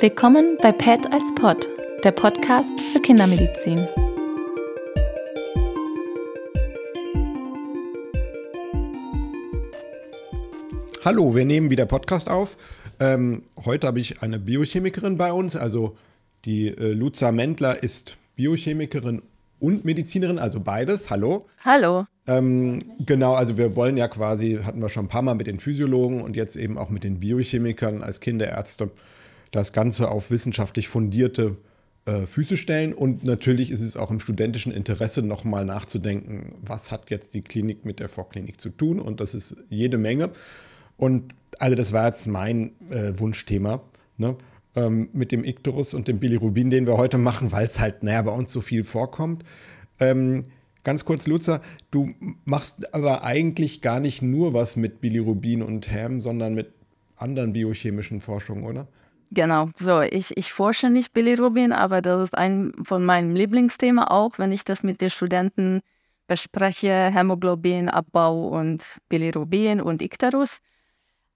Willkommen bei PET als Pod, der Podcast für Kindermedizin. Hallo, wir nehmen wieder Podcast auf. Ähm, heute habe ich eine Biochemikerin bei uns. Also die äh, Luza Mendler ist Biochemikerin und Medizinerin, also beides. Hallo. Hallo. Ähm, genau, also wir wollen ja quasi, hatten wir schon ein paar Mal mit den Physiologen und jetzt eben auch mit den Biochemikern als Kinderärzte das Ganze auf wissenschaftlich fundierte äh, Füße stellen. Und natürlich ist es auch im studentischen Interesse, nochmal nachzudenken, was hat jetzt die Klinik mit der Vorklinik zu tun. Und das ist jede Menge. Und also das war jetzt mein äh, Wunschthema. Ne? Ähm, mit dem Icterus und dem Bilirubin, den wir heute machen, weil es halt, naja, bei uns so viel vorkommt. Ähm, ganz kurz, Luzer, du machst aber eigentlich gar nicht nur was mit Bilirubin und Ham, sondern mit anderen biochemischen Forschungen, oder? Genau, so, ich, ich forsche nicht Bilirubin, aber das ist ein von meinen Lieblingsthemen auch, wenn ich das mit den Studenten bespreche, Hämoglobinabbau und Bilirubin und Icterus.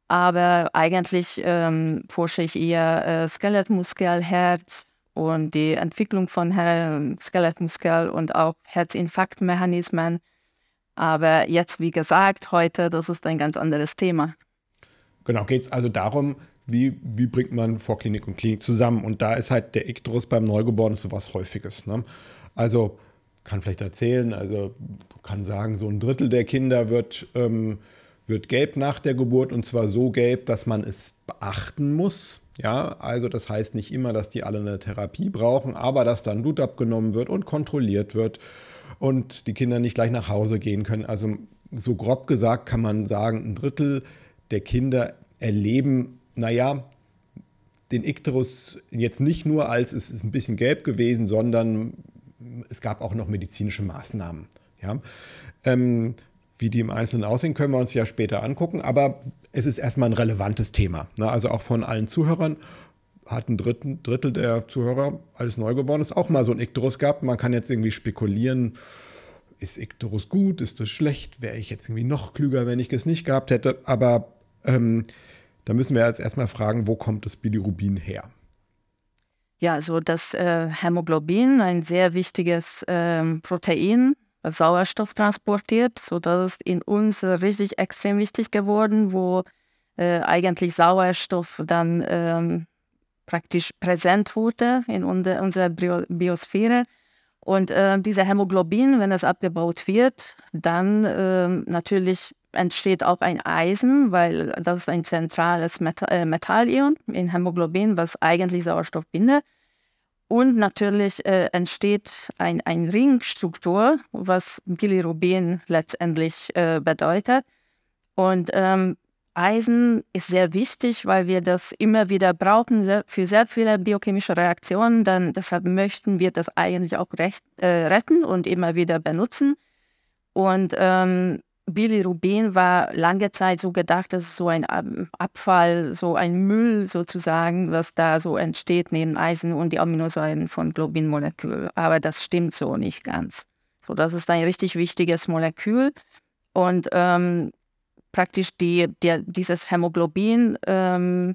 Aber eigentlich ähm, forsche ich eher äh, Skelettmuskel, Herz und die Entwicklung von Her Skelettmuskel und auch Herzinfarktmechanismen. Aber jetzt, wie gesagt, heute, das ist ein ganz anderes Thema. Genau, geht es also darum, wie, wie bringt man Vorklinik und Klinik zusammen? Und da ist halt der Ikterus beim Neugeborenen so was Häufiges. Ne? Also kann vielleicht erzählen, also kann sagen, so ein Drittel der Kinder wird, ähm, wird gelb nach der Geburt und zwar so gelb, dass man es beachten muss. Ja, also das heißt nicht immer, dass die alle eine Therapie brauchen, aber dass dann Blut abgenommen wird und kontrolliert wird und die Kinder nicht gleich nach Hause gehen können. Also so grob gesagt kann man sagen, ein Drittel der Kinder erleben naja, den Ikterus jetzt nicht nur als es ist ein bisschen gelb gewesen, sondern es gab auch noch medizinische Maßnahmen. Ja? Ähm, wie die im Einzelnen aussehen, können wir uns ja später angucken, aber es ist erstmal ein relevantes Thema. Ne? Also auch von allen Zuhörern hat ein Drittel, Drittel der Zuhörer als Neugeborenes auch mal so ein Ikterus gehabt. Man kann jetzt irgendwie spekulieren, ist Ikterus gut, ist das schlecht, wäre ich jetzt irgendwie noch klüger, wenn ich es nicht gehabt hätte, aber ähm, da müssen wir jetzt erstmal fragen, wo kommt das Bilirubin her? Ja, so das äh, Hämoglobin, ein sehr wichtiges ähm, Protein, das Sauerstoff transportiert, so dass es in uns richtig extrem wichtig geworden, wo äh, eigentlich Sauerstoff dann ähm, praktisch präsent wurde in unser, unserer Biosphäre. Und äh, dieser Hämoglobin, wenn es abgebaut wird, dann äh, natürlich entsteht auch ein Eisen, weil das ist ein zentrales äh, Metallion in Hämoglobin, was eigentlich Sauerstoff bindet. Und natürlich äh, entsteht ein, ein Ringstruktur, was Bilirubin letztendlich äh, bedeutet. Und ähm, Eisen ist sehr wichtig, weil wir das immer wieder brauchen für sehr viele biochemische Reaktionen. Dann, deshalb möchten wir das eigentlich auch recht, äh, retten und immer wieder benutzen. Und ähm, Bilirubin war lange Zeit so gedacht, dass es so ein Abfall, so ein Müll sozusagen, was da so entsteht neben Eisen und die Aminosäuren von Globinmolekül. Aber das stimmt so nicht ganz. So, das ist ein richtig wichtiges Molekül und ähm, praktisch die, der, dieses Hämoglobin ähm,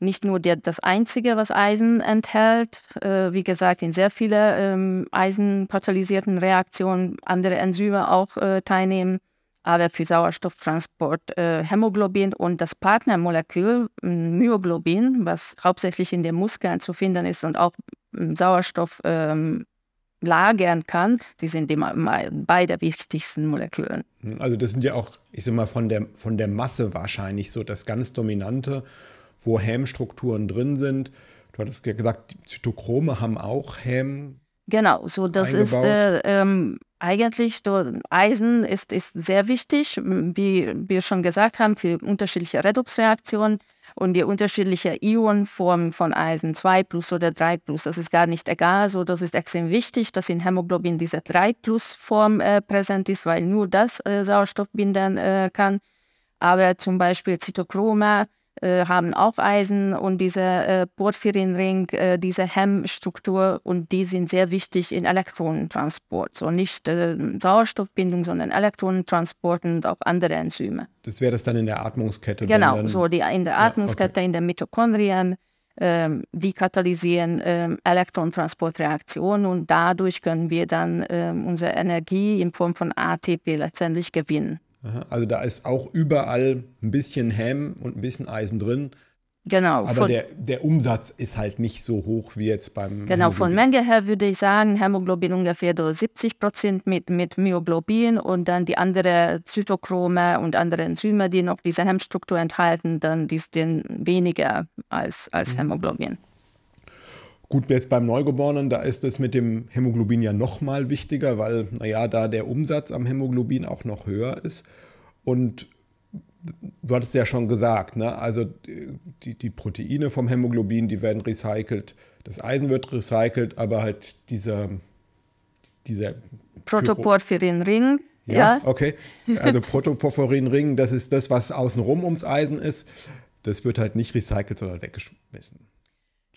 nicht nur der, das einzige, was Eisen enthält, äh, wie gesagt, in sehr vielen ähm, eisenpatalysierten Reaktionen andere Enzyme auch äh, teilnehmen aber für Sauerstofftransport äh, Hämoglobin und das Partnermolekül Myoglobin, was hauptsächlich in den Muskeln zu finden ist und auch Sauerstoff ähm, lagern kann, die sind die beide wichtigsten Moleküle. Also das sind ja auch, ich sag mal, von der, von der Masse wahrscheinlich so das ganz Dominante, wo Hemmstrukturen drin sind. Du hattest ja gesagt, Zytochrome haben auch Hemm. Genau, so das eingebaut. ist äh, ähm, eigentlich Eisen ist, ist sehr wichtig, wie wir schon gesagt haben, für unterschiedliche Redoxreaktionen und die unterschiedliche Ionenformen von Eisen, 2 plus oder 3 plus, das ist gar nicht egal. So, das ist extrem wichtig, dass in Hämoglobin diese 3 plus Form äh, präsent ist, weil nur das äh, Sauerstoff binden äh, kann. Aber zum Beispiel Zytochroma äh, haben auch Eisen und dieser äh, Porphyrinring, äh, diese Hemmstruktur und die sind sehr wichtig in Elektronentransport. So nicht äh, Sauerstoffbindung, sondern Elektronentransport und auch andere Enzyme. Das wäre das dann in der Atmungskette? Genau, so die, in der Atmungskette, ja, okay. in den Mitochondrien ähm, die katalysieren ähm, Elektrontransportreaktionen und dadurch können wir dann ähm, unsere Energie in Form von ATP letztendlich gewinnen. Also da ist auch überall ein bisschen Häm und ein bisschen Eisen drin. Genau. Aber der, der Umsatz ist halt nicht so hoch wie jetzt beim. Genau, von Menge her würde ich sagen, Hämoglobin ungefähr 70 Prozent mit, mit Myoglobin und dann die anderen Zytochrome und andere Enzyme, die noch diese Hemmstruktur enthalten, dann die sind weniger als, als mhm. Hämoglobin. Gut, jetzt beim Neugeborenen, da ist es mit dem Hämoglobin ja noch mal wichtiger, weil, naja, da der Umsatz am Hämoglobin auch noch höher ist. Und du hattest ja schon gesagt, ne? also die, die Proteine vom Hämoglobin, die werden recycelt, das Eisen wird recycelt, aber halt dieser, dieser Protoporphyrinring. Ja, ja, okay. Also Protoporphyrinring, das ist das, was außenrum ums Eisen ist. Das wird halt nicht recycelt, sondern weggeschmissen.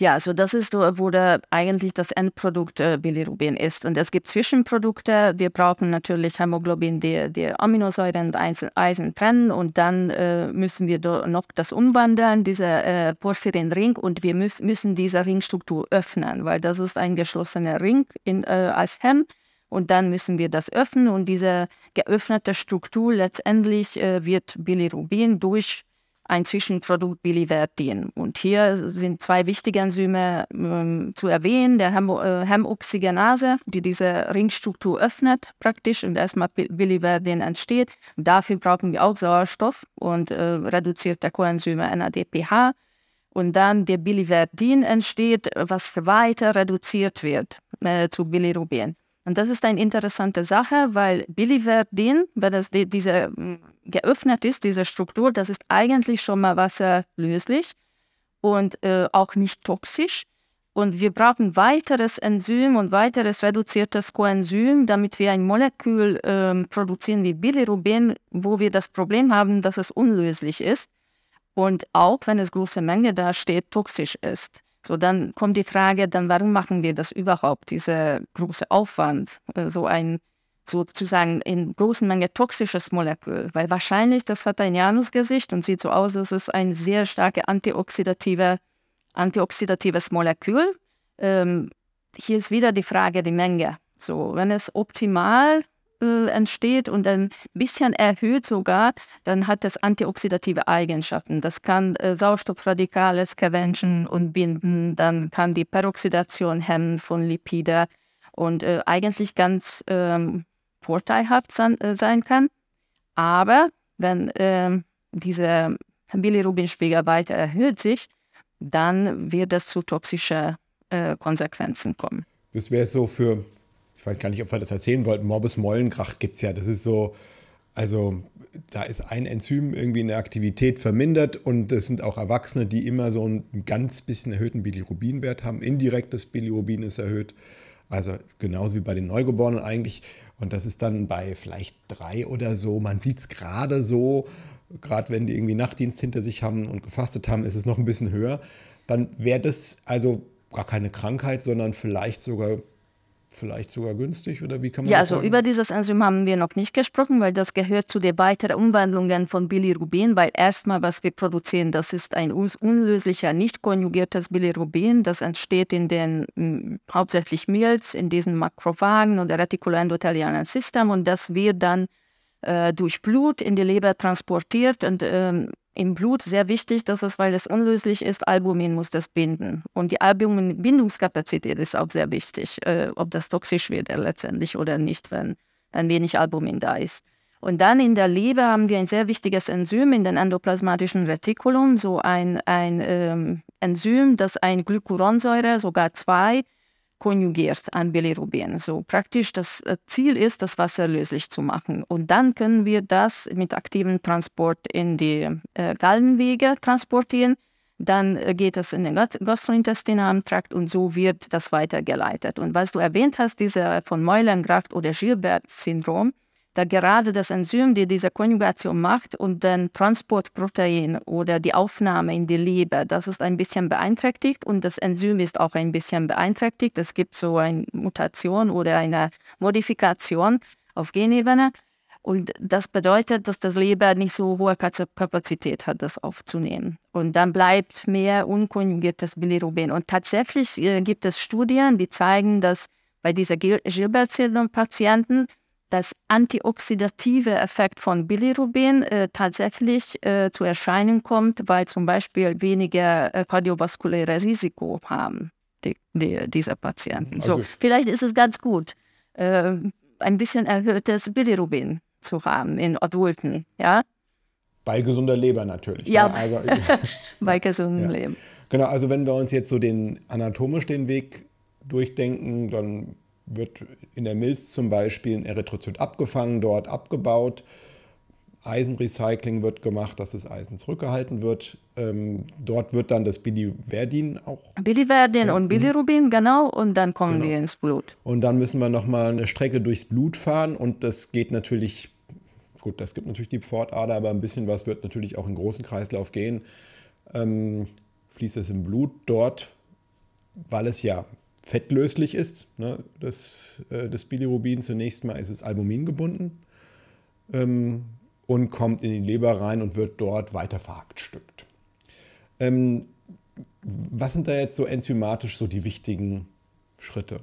Ja, also das ist, wo der, eigentlich das Endprodukt äh, Bilirubin ist. Und es gibt Zwischenprodukte. Wir brauchen natürlich Hämoglobin, die, die Aminosäuren und Eisen trennen. Und dann äh, müssen wir noch das umwandeln, dieser äh, Porphyrinring. Und wir müß, müssen diese Ringstruktur öffnen, weil das ist ein geschlossener Ring in, äh, als Hem. Und dann müssen wir das öffnen. Und diese geöffnete Struktur letztendlich äh, wird Bilirubin durch ein Zwischenprodukt Biliverdin. Und hier sind zwei wichtige Enzyme ähm, zu erwähnen, der äh, Hämoxygenase, die diese Ringstruktur öffnet praktisch und erstmal Biliverdin entsteht. Dafür brauchen wir auch Sauerstoff und äh, reduziert der Coenzyme NADPH. Und dann der Biliverdin entsteht, was weiter reduziert wird äh, zu Bilirubin. Und das ist eine interessante Sache, weil Biliverdin, wenn es die, diese geöffnet ist, diese Struktur, das ist eigentlich schon mal wasserlöslich und äh, auch nicht toxisch. Und wir brauchen weiteres Enzym und weiteres reduziertes Coenzym, damit wir ein Molekül äh, produzieren wie Bilirubin, wo wir das Problem haben, dass es unlöslich ist und auch, wenn es große Menge da steht, toxisch ist. So, dann kommt die Frage, dann warum machen wir das überhaupt, dieser große Aufwand, äh, so ein sozusagen in großen Menge toxisches Molekül, weil wahrscheinlich das hat ein Janusgesicht und sieht so aus, als es ein sehr starke antioxidative, antioxidatives Molekül. Ähm, hier ist wieder die Frage die Menge. So, wenn es optimal äh, entsteht und ein bisschen erhöht sogar, dann hat es antioxidative Eigenschaften. Das kann äh, Sauerstoffradikale scavengen und binden, dann kann die Peroxidation hemmen von Lipide und äh, eigentlich ganz ähm, vorteilhaft sein, äh, sein, kann. Aber wenn ähm, dieser Bilirubinspiegel weiter erhöht sich, dann wird es zu toxischen äh, Konsequenzen kommen. Das wäre so für ich weiß gar nicht, ob wir das erzählen wollten, Morbus Mollenkracht gibt es ja. Das ist so, also da ist ein Enzym irgendwie in der Aktivität vermindert und es sind auch Erwachsene, die immer so einen ganz bisschen erhöhten Bilirubinwert haben. Indirektes Bilirubin ist erhöht. Also genauso wie bei den Neugeborenen eigentlich. Und das ist dann bei vielleicht drei oder so. Man sieht es gerade so, gerade wenn die irgendwie Nachtdienst hinter sich haben und gefastet haben, ist es noch ein bisschen höher. Dann wäre das also gar keine Krankheit, sondern vielleicht sogar vielleicht sogar günstig oder wie kann man ja, also über dieses Enzym haben wir noch nicht gesprochen, weil das gehört zu den weiteren Umwandlungen von Bilirubin, weil erstmal, was wir produzieren, das ist ein unlöslicher, nicht konjugiertes Bilirubin, das entsteht in den m, hauptsächlich Milz, in diesen Makrophagen und der retikuloendothelialen System und das wird dann äh, durch Blut in die Leber transportiert und ähm, im Blut sehr wichtig, dass es, weil es unlöslich ist, Albumin muss das binden. Und die Albumin-Bindungskapazität ist auch sehr wichtig, äh, ob das toxisch wird äh, letztendlich oder nicht, wenn, wenn wenig Albumin da ist. Und dann in der Leber haben wir ein sehr wichtiges Enzym in den endoplasmatischen Retikulum, so ein, ein ähm, Enzym, das ein Glycuronsäure, sogar zwei, konjugiert an Bilirubin. So praktisch das äh, Ziel ist, das Wasser löslich zu machen. Und dann können wir das mit aktivem Transport in die äh, Gallenwege transportieren. Dann äh, geht es in den gastrointestinalen Trakt und so wird das weitergeleitet. Und was du erwähnt hast, diese von Meulengracht oder Gilbert-Syndrom, da gerade das Enzym, die diese Konjugation macht und den Transportprotein oder die Aufnahme in die Leber, das ist ein bisschen beeinträchtigt und das Enzym ist auch ein bisschen beeinträchtigt. Es gibt so eine Mutation oder eine Modifikation auf Genebene. Und das bedeutet, dass das Leber nicht so hohe Kapazität hat, das aufzunehmen. Und dann bleibt mehr unkonjugiertes Bilirubin. Und tatsächlich äh, gibt es Studien, die zeigen, dass bei dieser Gilbert-Syndrom-Patienten das antioxidative Effekt von Bilirubin äh, tatsächlich äh, zu Erscheinen kommt, weil zum Beispiel weniger äh, kardiovaskuläre Risiko haben, die, die, diese Patienten. Also so, vielleicht ist es ganz gut, äh, ein bisschen erhöhtes Bilirubin zu haben in Adulten, ja. Bei gesunder Leber natürlich. Ja, ne? also, bei gesundem ja. Leben. Genau, also wenn wir uns jetzt so den anatomisch den Weg durchdenken, dann wird in der Milz zum Beispiel ein Erythrozyt abgefangen, dort abgebaut. Eisenrecycling wird gemacht, dass das Eisen zurückgehalten wird. Ähm, dort wird dann das Biliverdin auch. Biliverdin ja. und Bilirubin, genau, und dann kommen genau. wir ins Blut. Und dann müssen wir nochmal eine Strecke durchs Blut fahren und das geht natürlich, gut, das gibt natürlich die Pfortader, aber ein bisschen was wird natürlich auch im großen Kreislauf gehen. Ähm, fließt es im Blut dort, weil es ja fettlöslich ist. Ne? Das, äh, das Bilirubin zunächst mal ist es Albumin gebunden ähm, und kommt in die Leber rein und wird dort weiter verhackstückt. Ähm, was sind da jetzt so enzymatisch so die wichtigen Schritte?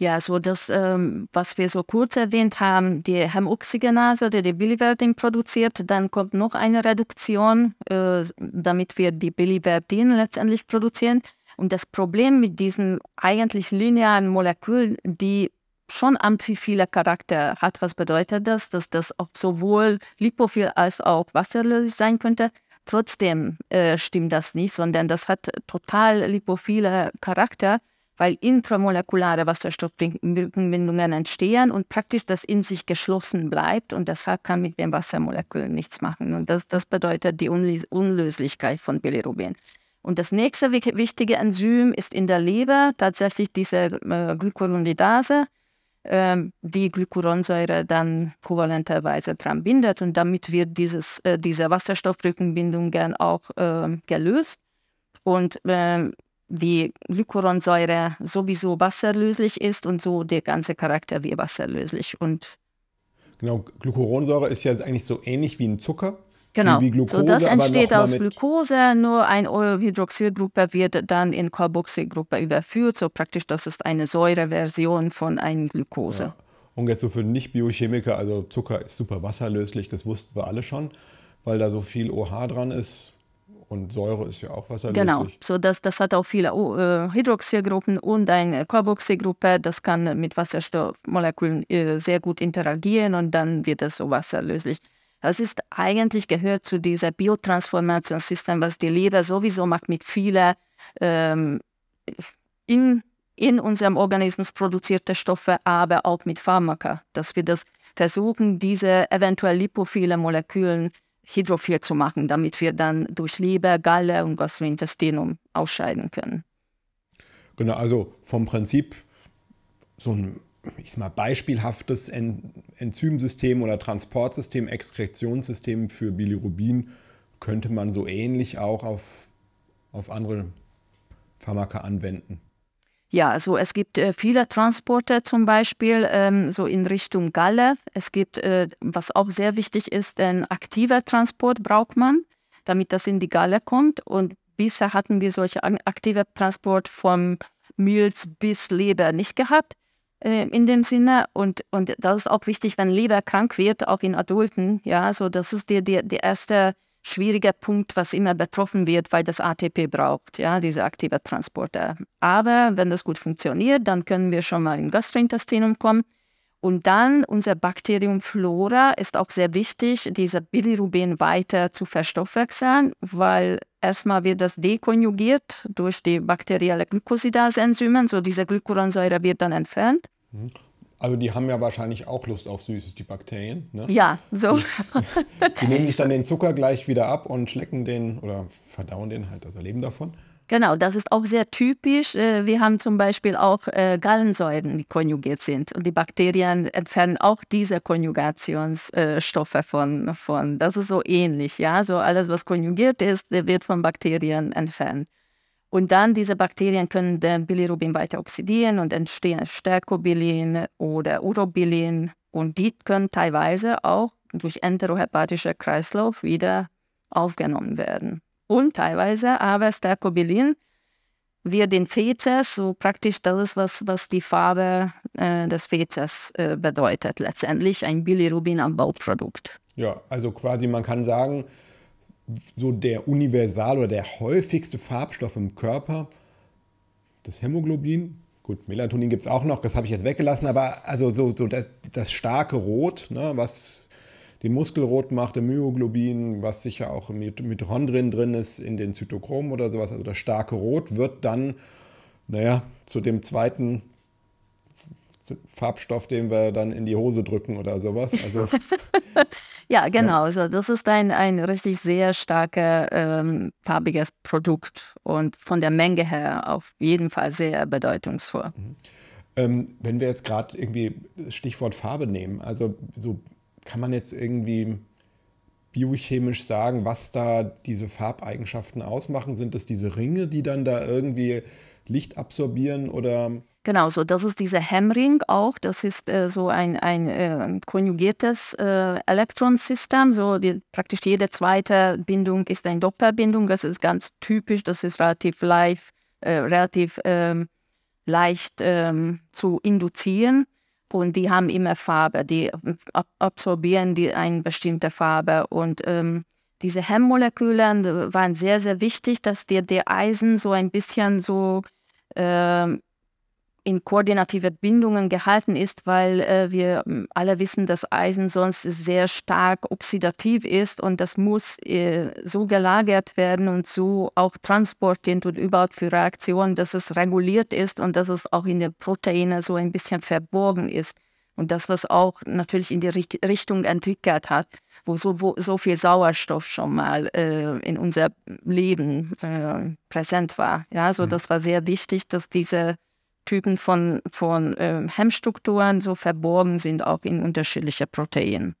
Ja, so das, ähm, was wir so kurz erwähnt haben, die Hämoxygenase, die die Biliverdin produziert, dann kommt noch eine Reduktion, äh, damit wir die Biliverdin letztendlich produzieren. Und das Problem mit diesen eigentlich linearen Molekülen, die schon amphiphiler Charakter hat, was bedeutet das? Dass das sowohl lipophil als auch wasserlöslich sein könnte. Trotzdem äh, stimmt das nicht, sondern das hat total lipophile Charakter, weil intramolekulare Wasserstoffbrückenbindungen entstehen und praktisch das in sich geschlossen bleibt und deshalb kann mit den Wassermolekülen nichts machen. Und das, das bedeutet die Unlöslichkeit von Bilirubin. Und das nächste wichtige Enzym ist in der Leber tatsächlich diese äh, Glycuronidase, äh, die Glycuronsäure dann kovalenterweise dran bindet und damit wird dieses, äh, diese Wasserstoffbrückenbindungen auch äh, gelöst. Und ähm, die Glycuronsäure sowieso wasserlöslich ist und so der ganze Charakter wie wasserlöslich. Und genau, Glycuronsäure ist ja eigentlich so ähnlich wie ein Zucker. Genau. Wie Glucose, so, das entsteht aus Glucose, nur ein Hydroxylgruppe wird dann in Carboxylgruppe überführt, so praktisch, das ist eine Säureversion von einem Glucose. Ja. Und jetzt so für Nicht-Biochemiker, also Zucker ist super wasserlöslich, das wussten wir alle schon, weil da so viel OH dran ist. Und Säure ist ja auch wasserlöslich. Genau, so das, das hat auch viele äh, Hydroxylgruppen und eine Carboxylgruppe. Das kann mit Wasserstoffmolekülen äh, sehr gut interagieren und dann wird es so wasserlöslich. Das ist eigentlich gehört zu dieser Biotransformationssystem, was die Leber sowieso macht mit vielen ähm, in, in unserem Organismus produzierte Stoffe, aber auch mit Pharmaka, dass wir das versuchen, diese eventuell lipophile Moleküle hydrophil zu machen, damit wir dann durch Leber, Galle und Gastrointestinum ausscheiden können. Genau, also vom Prinzip so ein ich sag mal, beispielhaftes en Enzymsystem oder Transportsystem, Exkretionssystem für Bilirubin könnte man so ähnlich auch auf, auf andere Pharmaka anwenden. Ja, also es gibt äh, viele Transporte zum Beispiel ähm, so in Richtung Galle. Es gibt, äh, was auch sehr wichtig ist, ein aktiver Transport braucht man, damit das in die Galle kommt. Und bisher hatten wir solche aktive Transport vom Milz bis Leber nicht gehabt in dem Sinne. Und, und das ist auch wichtig, wenn Leber krank wird, auch in Adulten. Ja, so das ist der, der, der erste schwierige Punkt, was immer betroffen wird, weil das ATP braucht, ja, diese aktive Transporter. Aber wenn das gut funktioniert, dann können wir schon mal im Gastrointestinum kommen. Und dann unser Bakterium Flora ist auch sehr wichtig, diese Bilirubin weiter zu verstoffwechseln, weil erstmal wird das dekonjugiert durch die bakterielle Glycosidase-Enzyme, so diese Glycuronsäure wird dann entfernt. Mhm. Also die haben ja wahrscheinlich auch Lust auf Süßes, die Bakterien. Ne? Ja, so. Die, die nehmen sich dann den Zucker gleich wieder ab und schlecken den oder verdauen den halt, also leben davon. Genau, das ist auch sehr typisch. Äh, wir haben zum Beispiel auch äh, Gallensäuren, die konjugiert sind. Und die Bakterien entfernen auch diese Konjugationsstoffe von, von. Das ist so ähnlich. Ja, so alles, was konjugiert ist, wird von Bakterien entfernt. Und dann diese Bakterien können den Bilirubin weiter oxidieren und entstehen Stercobilin oder Urobilin Und die können teilweise auch durch enterohepatische Kreislauf wieder aufgenommen werden. Und teilweise aber Stercobilin wird den Fezes so praktisch das, was, was die Farbe äh, des Fezes äh, bedeutet. Letztendlich ein Bilirubin-Anbauprodukt. Ja, also quasi man kann sagen, so der universal oder der häufigste Farbstoff im Körper, das Hämoglobin, Gut, Melatonin gibt es auch noch, das habe ich jetzt weggelassen, aber also so, so das, das starke Rot, ne, was den Muskel rot macht, im Myoglobin, was sicher auch im Mitochondrien drin ist, in den Zytochromen oder sowas, also das starke Rot wird dann, naja, zu dem zweiten Farbstoff, den wir dann in die Hose drücken oder sowas. Also, ja, genau. Ja. Also das ist ein, ein richtig sehr starker ähm, farbiges Produkt und von der Menge her auf jeden Fall sehr bedeutungsvoll. Mhm. Ähm, wenn wir jetzt gerade irgendwie das Stichwort Farbe nehmen, also so kann man jetzt irgendwie biochemisch sagen, was da diese Farbeigenschaften ausmachen? Sind es diese Ringe, die dann da irgendwie Licht absorbieren oder Genau, so das ist dieser Hemmring auch. Das ist äh, so ein, ein äh, konjugiertes äh, Elektronsystem. So die, praktisch jede zweite Bindung ist eine Doppelbindung. Das ist ganz typisch. Das ist relativ live, äh, relativ ähm, leicht ähm, zu induzieren. Und die haben immer Farbe. Die ab absorbieren die eine bestimmte Farbe. Und ähm, diese Hemmmoleküle waren sehr, sehr wichtig, dass der, der Eisen so ein bisschen so ähm, in koordinative Bindungen gehalten ist, weil äh, wir hm, alle wissen, dass Eisen sonst sehr stark oxidativ ist und das muss äh, so gelagert werden und so auch transportiert und überhaupt für Reaktionen, dass es reguliert ist und dass es auch in den Proteinen so ein bisschen verborgen ist. Und das, was auch natürlich in die Richtung entwickelt hat, wo so, wo so viel Sauerstoff schon mal äh, in unser Leben äh, präsent war. Ja, so mhm. das war sehr wichtig, dass diese Typen von, von äh, Hemmstrukturen so verborgen sind, auch in unterschiedliche Proteinen.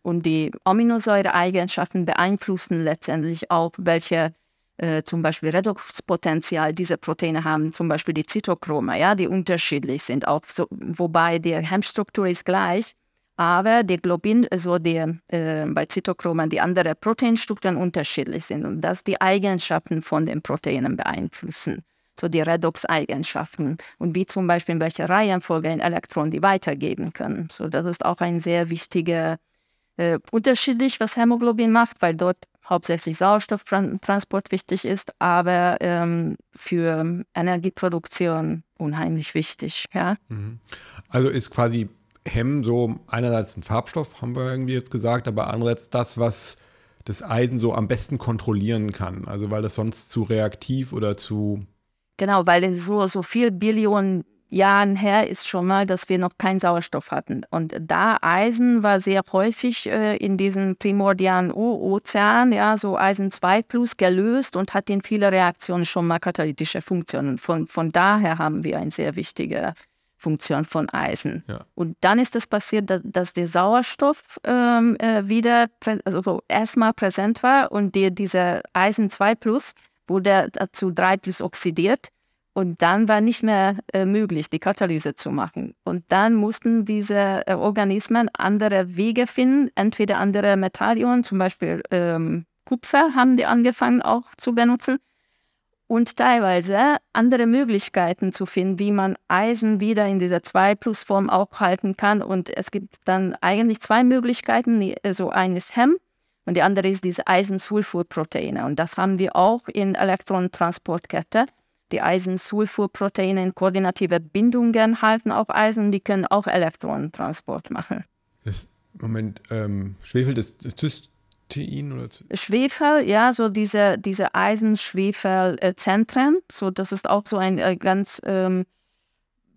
Und die Aminosäureeigenschaften beeinflussen letztendlich auch, welche äh, zum Beispiel Redoxpotenzial diese Proteine haben, zum Beispiel die Zytochrome, ja, die unterschiedlich sind, auch so, wobei die Hemmstruktur ist gleich, aber die Globin, also die, äh, bei Zytochromen die anderen Proteinstrukturen unterschiedlich sind und das die Eigenschaften von den Proteinen beeinflussen so die Redox-Eigenschaften und wie zum Beispiel in welcher Reihenfolge ein Elektron die weitergeben können. So, das ist auch ein sehr wichtiger äh, unterschiedlich, was Hämoglobin macht, weil dort hauptsächlich Sauerstofftransport wichtig ist, aber ähm, für Energieproduktion unheimlich wichtig. Ja? Mhm. Also ist quasi Hemm so einerseits ein Farbstoff, haben wir irgendwie jetzt gesagt, aber andererseits das, was das Eisen so am besten kontrollieren kann. Also weil das sonst zu reaktiv oder zu Genau, weil es so, so viel Billionen Jahren her ist schon mal, dass wir noch keinen Sauerstoff hatten. Und da Eisen war sehr häufig äh, in diesem primordialen Ozean, ja, so Eisen 2 plus gelöst und hat in viele Reaktionen schon mal katalytische Funktionen. Von, von daher haben wir eine sehr wichtige Funktion von Eisen. Ja. Und dann ist es passiert, dass, dass der Sauerstoff ähm, äh, wieder also erstmal präsent war und die, dieser Eisen 2 plus wurde zu 3 plus oxidiert und dann war nicht mehr äh, möglich, die Katalyse zu machen. Und dann mussten diese äh, Organismen andere Wege finden, entweder andere Metallionen, zum Beispiel ähm, Kupfer haben die angefangen auch zu benutzen und teilweise andere Möglichkeiten zu finden, wie man Eisen wieder in dieser 2-Plus-Form auch halten kann. Und es gibt dann eigentlich zwei Möglichkeiten. So eines Hemm und die andere ist diese Eisensulfurproteine. Und das haben wir auch in Elektronentransportkette. Die Eisensulfurproteine in koordinative Bindungen halten auch Eisen, die können auch Elektronentransport machen. Das, Moment, ähm, Schwefel, das, das Cystein oder? Schwefel, ja, so diese, diese Eisenschwefelzentren, so das ist auch so ein äh, ganz ähm,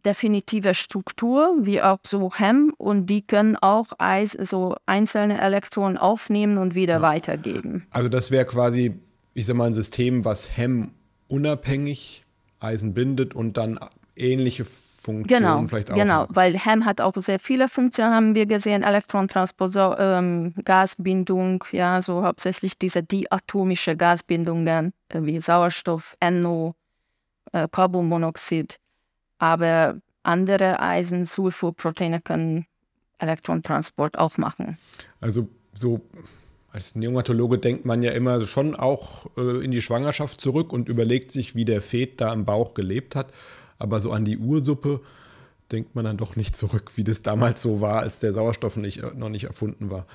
definitive Struktur, wie auch so Hem, und die können auch Eis, so einzelne Elektronen aufnehmen und wieder ja. weitergeben. Also das wäre quasi, ich sag mal, ein System, was Hem unabhängig Eisen bindet und dann ähnliche Funktionen genau, vielleicht auch. Genau, weil Hem hat auch sehr viele Funktionen, haben wir gesehen, Elektrontransport, so, ähm, Gasbindung, ja, so hauptsächlich diese diatomische Gasbindungen äh, wie Sauerstoff, NO, äh, Carbonmonoxid aber andere Eisensulfurproteine können Elektrontransport auch machen. Also so als Neonatologe denkt man ja immer schon auch äh, in die Schwangerschaft zurück und überlegt sich, wie der Fet da im Bauch gelebt hat. Aber so an die Ursuppe denkt man dann doch nicht zurück, wie das damals so war, als der Sauerstoff nicht, äh, noch nicht erfunden war.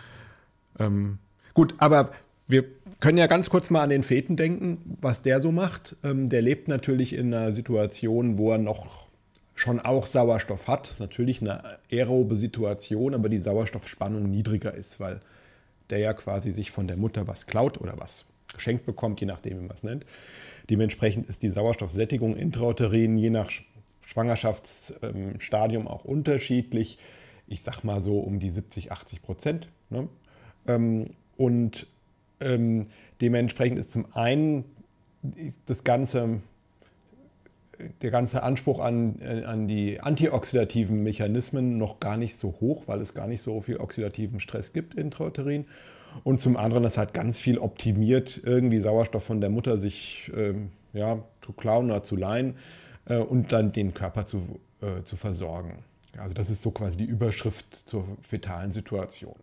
Ähm, gut, aber wir können ja ganz kurz mal an den Feten denken, was der so macht. Ähm, der lebt natürlich in einer Situation, wo er noch schon auch Sauerstoff hat. Das ist natürlich eine aerobe Situation, aber die Sauerstoffspannung niedriger ist, weil der ja quasi sich von der Mutter was klaut oder was geschenkt bekommt, je nachdem, wie man es nennt. Dementsprechend ist die Sauerstoffsättigung intrauterin je nach Schwangerschaftsstadium auch unterschiedlich. Ich sag mal so um die 70, 80 Prozent. Ne? Ähm, und ähm, dementsprechend ist zum einen das Ganze, der ganze Anspruch an, an die antioxidativen Mechanismen noch gar nicht so hoch, weil es gar nicht so viel oxidativen Stress gibt intrauterin. Und zum anderen ist halt ganz viel optimiert, irgendwie Sauerstoff von der Mutter sich ähm, ja, zu klauen oder zu leihen äh, und dann den Körper zu, äh, zu versorgen. Also das ist so quasi die Überschrift zur fetalen Situation.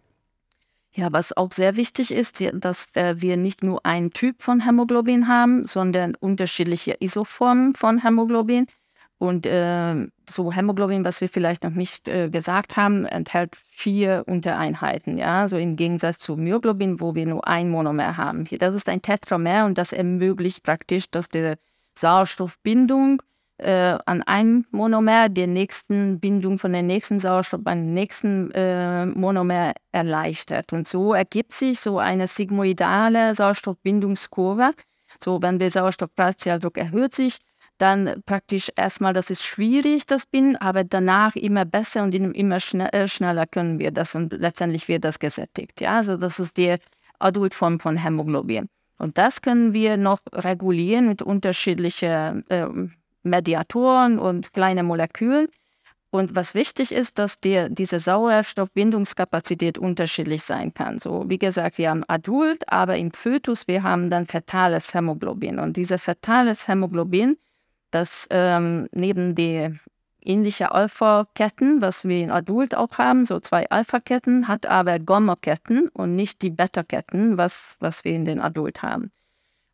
Ja, was auch sehr wichtig ist, dass äh, wir nicht nur einen Typ von Hämoglobin haben, sondern unterschiedliche Isoformen von Hämoglobin. Und äh, so Hämoglobin, was wir vielleicht noch nicht äh, gesagt haben, enthält vier Untereinheiten. Ja, so im Gegensatz zu Myoglobin, wo wir nur ein Monomer haben. Das ist ein Tetramer und das ermöglicht praktisch, dass die Sauerstoffbindung äh, an einem Monomer der nächsten Bindung von der nächsten Sauerstoff an den nächsten äh, Monomer erleichtert. Und so ergibt sich so eine sigmoidale Sauerstoffbindungskurve. So, wenn der Sauerstoffpartialdruck erhöht sich, dann praktisch erstmal, das ist schwierig, das Binden, aber danach immer besser und immer schnell, äh, schneller können wir das und letztendlich wird das gesättigt. Ja, also das ist die Adultform von Hämoglobin. Und das können wir noch regulieren mit unterschiedlichen äh, Mediatoren und kleine Molekülen. Und was wichtig ist, dass die, diese Sauerstoffbindungskapazität unterschiedlich sein kann. So, wie gesagt, wir haben Adult, aber im Fötus, wir haben dann fetales Hämoglobin. Und dieses fetales Hämoglobin, das ähm, neben die ähnliche Alpha-Ketten, was wir in Adult auch haben, so zwei Alpha-Ketten, hat aber Gamma-Ketten und nicht die Beta-Ketten, was, was wir in den Adult haben.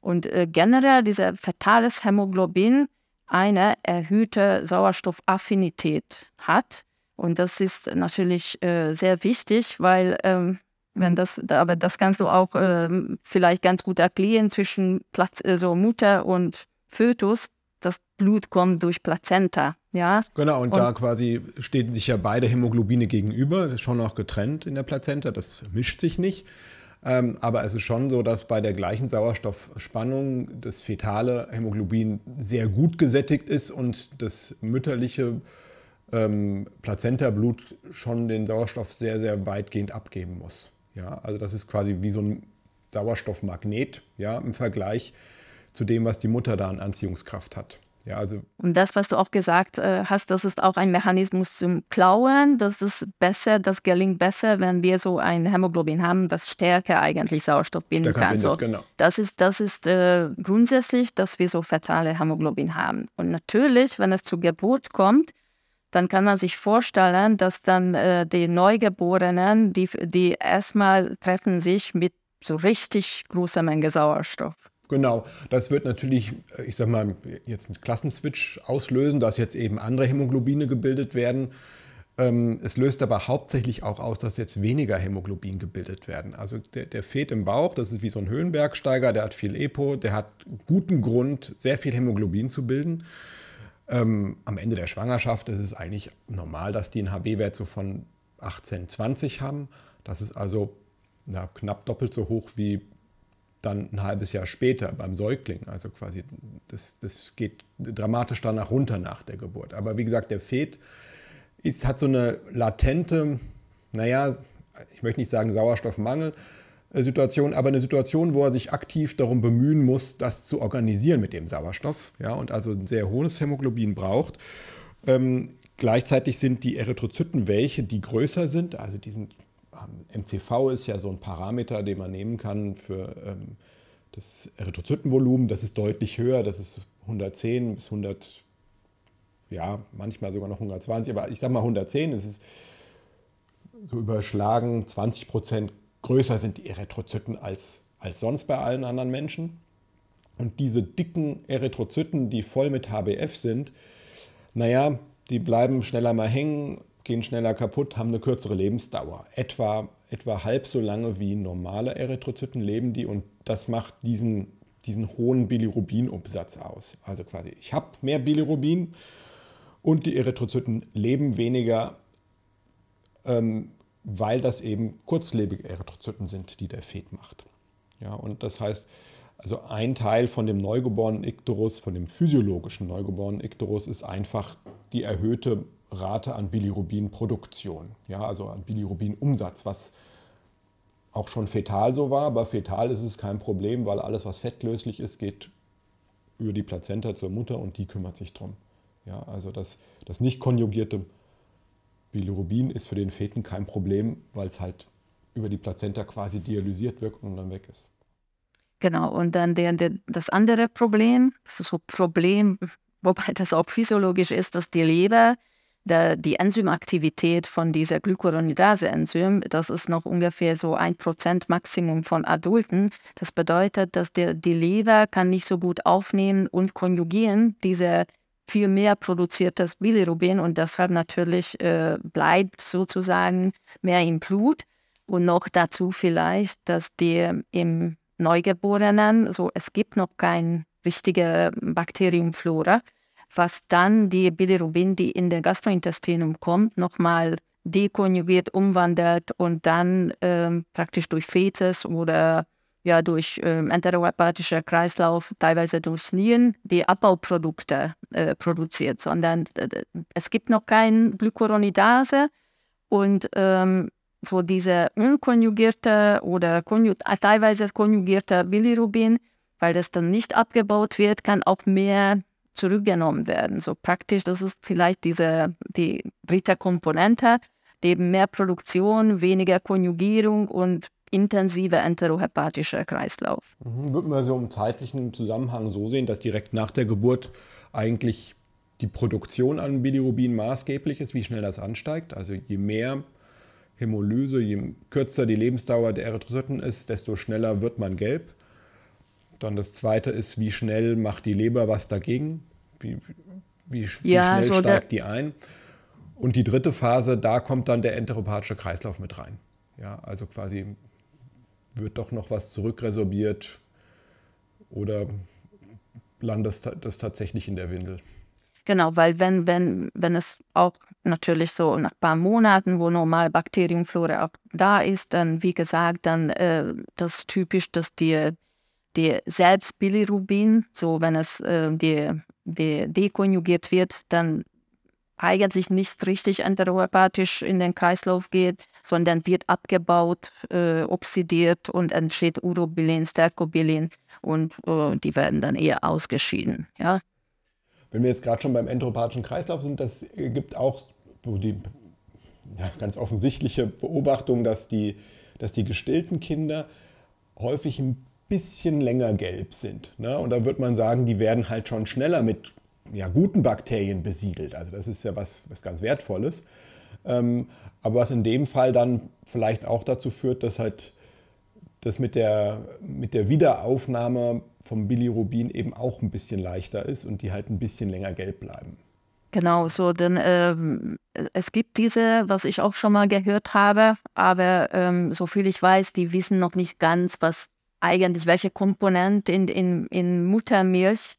Und äh, generell dieser fetales Hämoglobin eine erhöhte Sauerstoffaffinität hat. Und das ist natürlich äh, sehr wichtig, weil ähm, wenn mhm. das, aber das kannst du auch äh, vielleicht ganz gut erklären zwischen Platz, also Mutter und Fötus. Das Blut kommt durch Plazenta, ja. Genau, und, und da quasi stehen sich ja beide Hämoglobine gegenüber, das ist schon noch getrennt in der Plazenta, das mischt sich nicht. Ähm, aber es ist schon so, dass bei der gleichen Sauerstoffspannung das fetale Hämoglobin sehr gut gesättigt ist und das mütterliche ähm, Plazenta-Blut schon den Sauerstoff sehr, sehr weitgehend abgeben muss. Ja, also das ist quasi wie so ein Sauerstoffmagnet ja, im Vergleich zu dem, was die Mutter da an Anziehungskraft hat. Ja, also und das, was du auch gesagt äh, hast, das ist auch ein Mechanismus zum Klauen. Das ist besser, das gelingt besser, wenn wir so ein Hämoglobin haben, das stärker eigentlich Sauerstoff binden stärker kann. Bindet, so, genau. Das ist, das ist äh, grundsätzlich, dass wir so fetale Hämoglobin haben. Und natürlich, wenn es zur Geburt kommt, dann kann man sich vorstellen, dass dann äh, die Neugeborenen, die, die erstmal treffen sich mit so richtig großer Menge Sauerstoff. Genau, das wird natürlich, äh, ich sag mal, jetzt einen Klassenswitch auslösen, dass jetzt eben andere Hämoglobine gebildet werden. Ähm, es löst aber hauptsächlich auch aus, dass jetzt weniger Hämoglobin gebildet werden. Also der, der Fet im Bauch, das ist wie so ein Höhenbergsteiger, der hat viel EPO, der hat guten Grund, sehr viel Hämoglobin zu bilden. Ähm, am Ende der Schwangerschaft ist es eigentlich normal, dass die einen HB-Wert so von 18, 20 haben. Das ist also na, knapp doppelt so hoch wie dann ein halbes Jahr später beim Säugling. Also quasi, das, das geht dramatisch danach runter nach der Geburt. Aber wie gesagt, der Fet ist, hat so eine latente, naja, ich möchte nicht sagen Sauerstoffmangel, äh, Situation, aber eine Situation, wo er sich aktiv darum bemühen muss, das zu organisieren mit dem Sauerstoff, ja, und also ein sehr hohes Hämoglobin braucht. Ähm, gleichzeitig sind die Erythrozyten welche, die größer sind, also die sind MCV ist ja so ein Parameter, den man nehmen kann für ähm, das Erythrozytenvolumen. Das ist deutlich höher, das ist 110 bis 100, ja, manchmal sogar noch 120, aber ich sage mal 110, das ist so überschlagen 20 Prozent größer sind die Erythrozyten als, als sonst bei allen anderen Menschen. Und diese dicken Erythrozyten, die voll mit HBF sind, naja, die bleiben schneller mal hängen, gehen schneller kaputt, haben eine kürzere Lebensdauer. Etwa, etwa halb so lange wie normale Erythrozyten leben die und das macht diesen, diesen hohen Bilirubinumsatz aus. Also quasi, ich habe mehr Bilirubin und die Erythrozyten leben weniger, ähm, weil das eben kurzlebige Erythrozyten sind, die der Fet macht. Ja, und das heißt, also ein Teil von dem neugeborenen Ikterus, von dem physiologischen neugeborenen Ikterus, ist einfach die erhöhte Rate an Bilirubinproduktion, ja, also an Bilirubinumsatz, was auch schon fetal so war. aber fetal ist es kein Problem, weil alles, was fettlöslich ist, geht über die Plazenta zur Mutter und die kümmert sich drum. Ja, also das, das nicht konjugierte Bilirubin ist für den Feten kein Problem, weil es halt über die Plazenta quasi dialysiert wirkt und dann weg ist. Genau, und dann der, der, das andere Problem, das ist so Problem, wobei das auch physiologisch ist, dass die Leber der, die Enzymaktivität von dieser Glucuronidase-Enzym, das ist noch ungefähr so ein Prozent Maximum von Adulten. Das bedeutet, dass der, die Leber kann nicht so gut aufnehmen und konjugieren diese viel mehr produziertes Bilirubin und deshalb natürlich äh, bleibt sozusagen mehr im Blut. Und noch dazu vielleicht, dass die im Neugeborenen, so es gibt noch keine richtige Bakteriumflora, was dann die Bilirubin, die in den Gastrointestinum kommt, nochmal dekonjugiert, umwandelt und dann ähm, praktisch durch Fetes oder ja durch ähm, enterohepatischer Kreislauf, teilweise durch Nieren, die Abbauprodukte äh, produziert, sondern äh, es gibt noch keine Glycuronidase und ähm, so diese unkonjugierte oder konju teilweise konjugierte Bilirubin, weil das dann nicht abgebaut wird, kann auch mehr zurückgenommen werden. So praktisch, das ist vielleicht diese, die dritte Komponente, eben mehr Produktion, weniger Konjugierung und intensiver enterohepatischer Kreislauf. Mhm. Würde man so im zeitlichen Zusammenhang so sehen, dass direkt nach der Geburt eigentlich die Produktion an Bilirubin maßgeblich ist, wie schnell das ansteigt. Also je mehr Hämolyse, je kürzer die Lebensdauer der Erythrozyten ist, desto schneller wird man gelb. Dann das zweite ist, wie schnell macht die Leber was dagegen? Wie, wie, wie ja, schnell so steigt die ein? Und die dritte Phase, da kommt dann der enteropathische Kreislauf mit rein. Ja, also quasi wird doch noch was zurückresorbiert oder landet das tatsächlich in der Windel? Genau, weil wenn, wenn, wenn es auch natürlich so nach ein paar Monaten, wo normal Bakterienflora auch da ist, dann wie gesagt, dann äh, das typisch, dass die die selbst Bilirubin, so wenn es äh, die, die dekonjugiert wird, dann eigentlich nicht richtig enterohepatisch in den Kreislauf geht, sondern wird abgebaut, äh, oxidiert und entsteht Urobilin, Stercobilin und äh, die werden dann eher ausgeschieden. Ja? Wenn wir jetzt gerade schon beim enteropathischen Kreislauf sind, das gibt auch die ja, ganz offensichtliche Beobachtung, dass die, dass die gestillten Kinder häufig ein bisschen länger gelb sind. Ne? Und da wird man sagen, die werden halt schon schneller mit ja, guten Bakterien besiedelt. Also das ist ja was, was ganz Wertvolles. Ähm, aber was in dem Fall dann vielleicht auch dazu führt, dass halt das mit der, mit der Wiederaufnahme vom Bilirubin eben auch ein bisschen leichter ist und die halt ein bisschen länger gelb bleiben. Genau, so, denn ähm, es gibt diese, was ich auch schon mal gehört habe, aber ähm, so viel ich weiß, die wissen noch nicht ganz, was eigentlich, welche Komponente in, in, in Muttermilch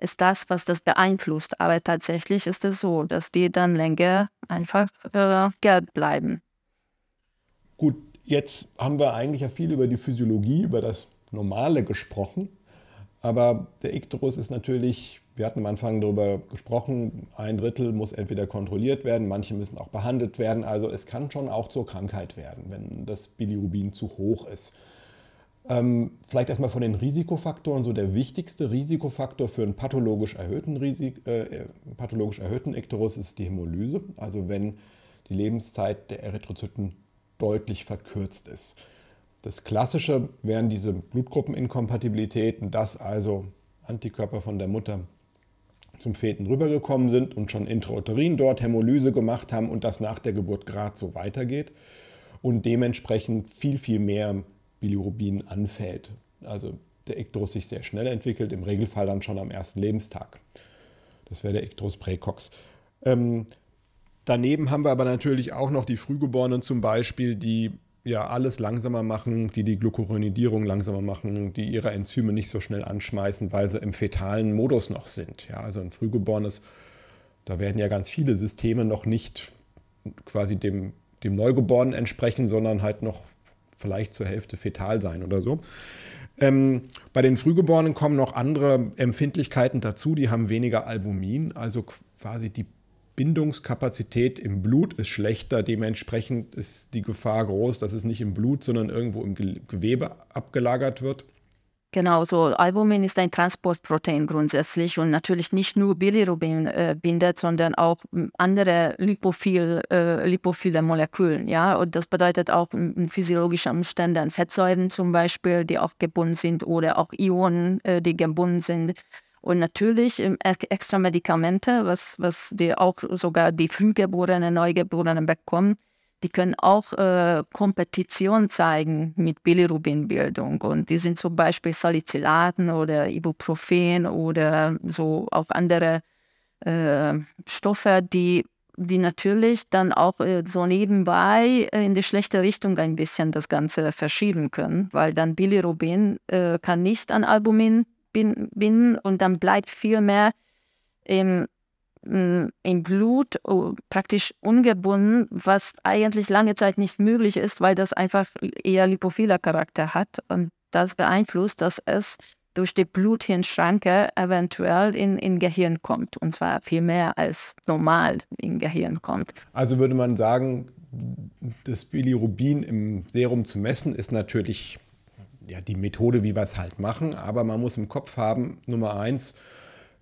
ist das, was das beeinflusst. Aber tatsächlich ist es so, dass die dann länger einfach äh, gelb bleiben. Gut, jetzt haben wir eigentlich ja viel über die Physiologie, über das Normale gesprochen. Aber der Ikterus ist natürlich, wir hatten am Anfang darüber gesprochen, ein Drittel muss entweder kontrolliert werden, manche müssen auch behandelt werden. Also es kann schon auch zur Krankheit werden, wenn das Bilirubin zu hoch ist. Ähm, vielleicht erstmal von den Risikofaktoren. So der wichtigste Risikofaktor für einen pathologisch erhöhten, Risik, äh, pathologisch erhöhten Ikterus ist die Hämolyse. Also wenn die Lebenszeit der Erythrozyten deutlich verkürzt ist. Das Klassische wären diese Blutgruppeninkompatibilitäten, dass also Antikörper von der Mutter zum Feten rübergekommen sind und schon intrauterin dort Hämolyse gemacht haben und das nach der Geburt gerade so weitergeht und dementsprechend viel, viel mehr Bilirubin anfällt. Also der Ikterus sich sehr schnell entwickelt, im Regelfall dann schon am ersten Lebenstag. Das wäre der Ikterus praecox. Ähm, daneben haben wir aber natürlich auch noch die Frühgeborenen zum Beispiel, die ja alles langsamer machen, die die Glucuronidierung langsamer machen, die ihre Enzyme nicht so schnell anschmeißen, weil sie im fetalen Modus noch sind. Ja, also ein Frühgeborenes, da werden ja ganz viele Systeme noch nicht quasi dem, dem Neugeborenen entsprechen, sondern halt noch vielleicht zur Hälfte fetal sein oder so. Ähm, bei den Frühgeborenen kommen noch andere Empfindlichkeiten dazu, die haben weniger Albumin, also quasi die Bindungskapazität im Blut ist schlechter. Dementsprechend ist die Gefahr groß, dass es nicht im Blut, sondern irgendwo im Gewebe abgelagert wird. Genau, so Albumin ist ein Transportprotein grundsätzlich und natürlich nicht nur Bilirubin äh, bindet, sondern auch hm, andere lipophil, äh, lipophile Moleküle. Ja? Und das bedeutet auch in physiologischen Umständen Fettsäuren zum Beispiel, die auch gebunden sind oder auch Ionen, äh, die gebunden sind. Und natürlich extra Medikamente, was, was die auch sogar die Frühgeborenen, Neugeborenen bekommen, die können auch äh, Kompetition zeigen mit Bilirubinbildung. Und die sind zum Beispiel Salicylaten oder Ibuprofen oder so auch andere äh, Stoffe, die, die natürlich dann auch äh, so nebenbei in die schlechte Richtung ein bisschen das Ganze verschieben können, weil dann Bilirubin äh, kann nicht an Albumin bin und dann bleibt viel mehr im, im Blut oh, praktisch ungebunden, was eigentlich lange Zeit nicht möglich ist, weil das einfach eher lipophiler Charakter hat und das beeinflusst, dass es durch die Bluthirnschranke eventuell in, in Gehirn kommt. Und zwar viel mehr als normal im Gehirn kommt. Also würde man sagen, das Bilirubin im Serum zu messen, ist natürlich ja, die Methode, wie wir es halt machen. Aber man muss im Kopf haben, Nummer eins,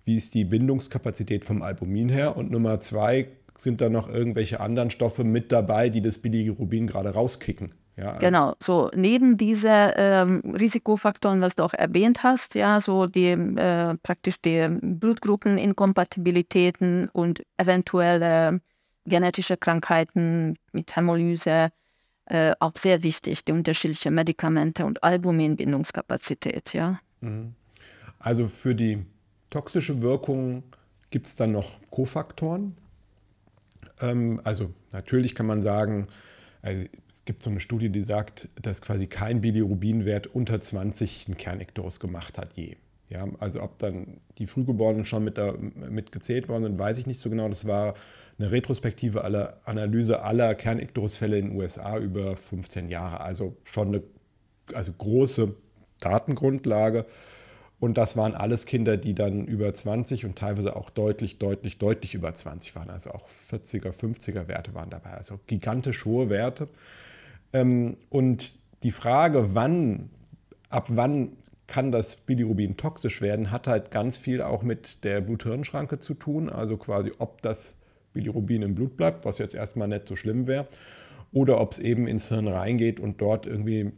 wie ist die Bindungskapazität vom Albumin her? Und Nummer zwei, sind da noch irgendwelche anderen Stoffe mit dabei, die das Bilirubin gerade rauskicken? Ja, also genau, so neben diesen ähm, Risikofaktoren, was du auch erwähnt hast, ja, so die äh, praktisch die Blutgruppeninkompatibilitäten und eventuelle genetische Krankheiten mit Hämolyse, äh, auch sehr wichtig, die unterschiedlichen Medikamente und Albuminbindungskapazität. Ja. Mhm. Also für die toxische Wirkung gibt es dann noch Kofaktoren. Ähm, also natürlich kann man sagen, also es gibt so eine Studie, die sagt, dass quasi kein Bilirubinwert unter 20 einen Kernikdose gemacht hat je. Ja, also ob dann die Frühgeborenen schon mit, da, mit gezählt worden sind, weiß ich nicht so genau. Das war eine retrospektive Analyse aller Kernikterusfälle in den USA über 15 Jahre. Also schon eine also große Datengrundlage. Und das waren alles Kinder, die dann über 20 und teilweise auch deutlich, deutlich, deutlich über 20 waren. Also auch 40er, 50er Werte waren dabei. Also gigantisch hohe Werte. Ähm, und die Frage, wann, ab wann kann das Bilirubin toxisch werden, hat halt ganz viel auch mit der Blut-Hirn-Schranke zu tun. Also quasi, ob das Bilirubin im Blut bleibt, was jetzt erstmal nicht so schlimm wäre, oder ob es eben ins Hirn reingeht und dort irgendwie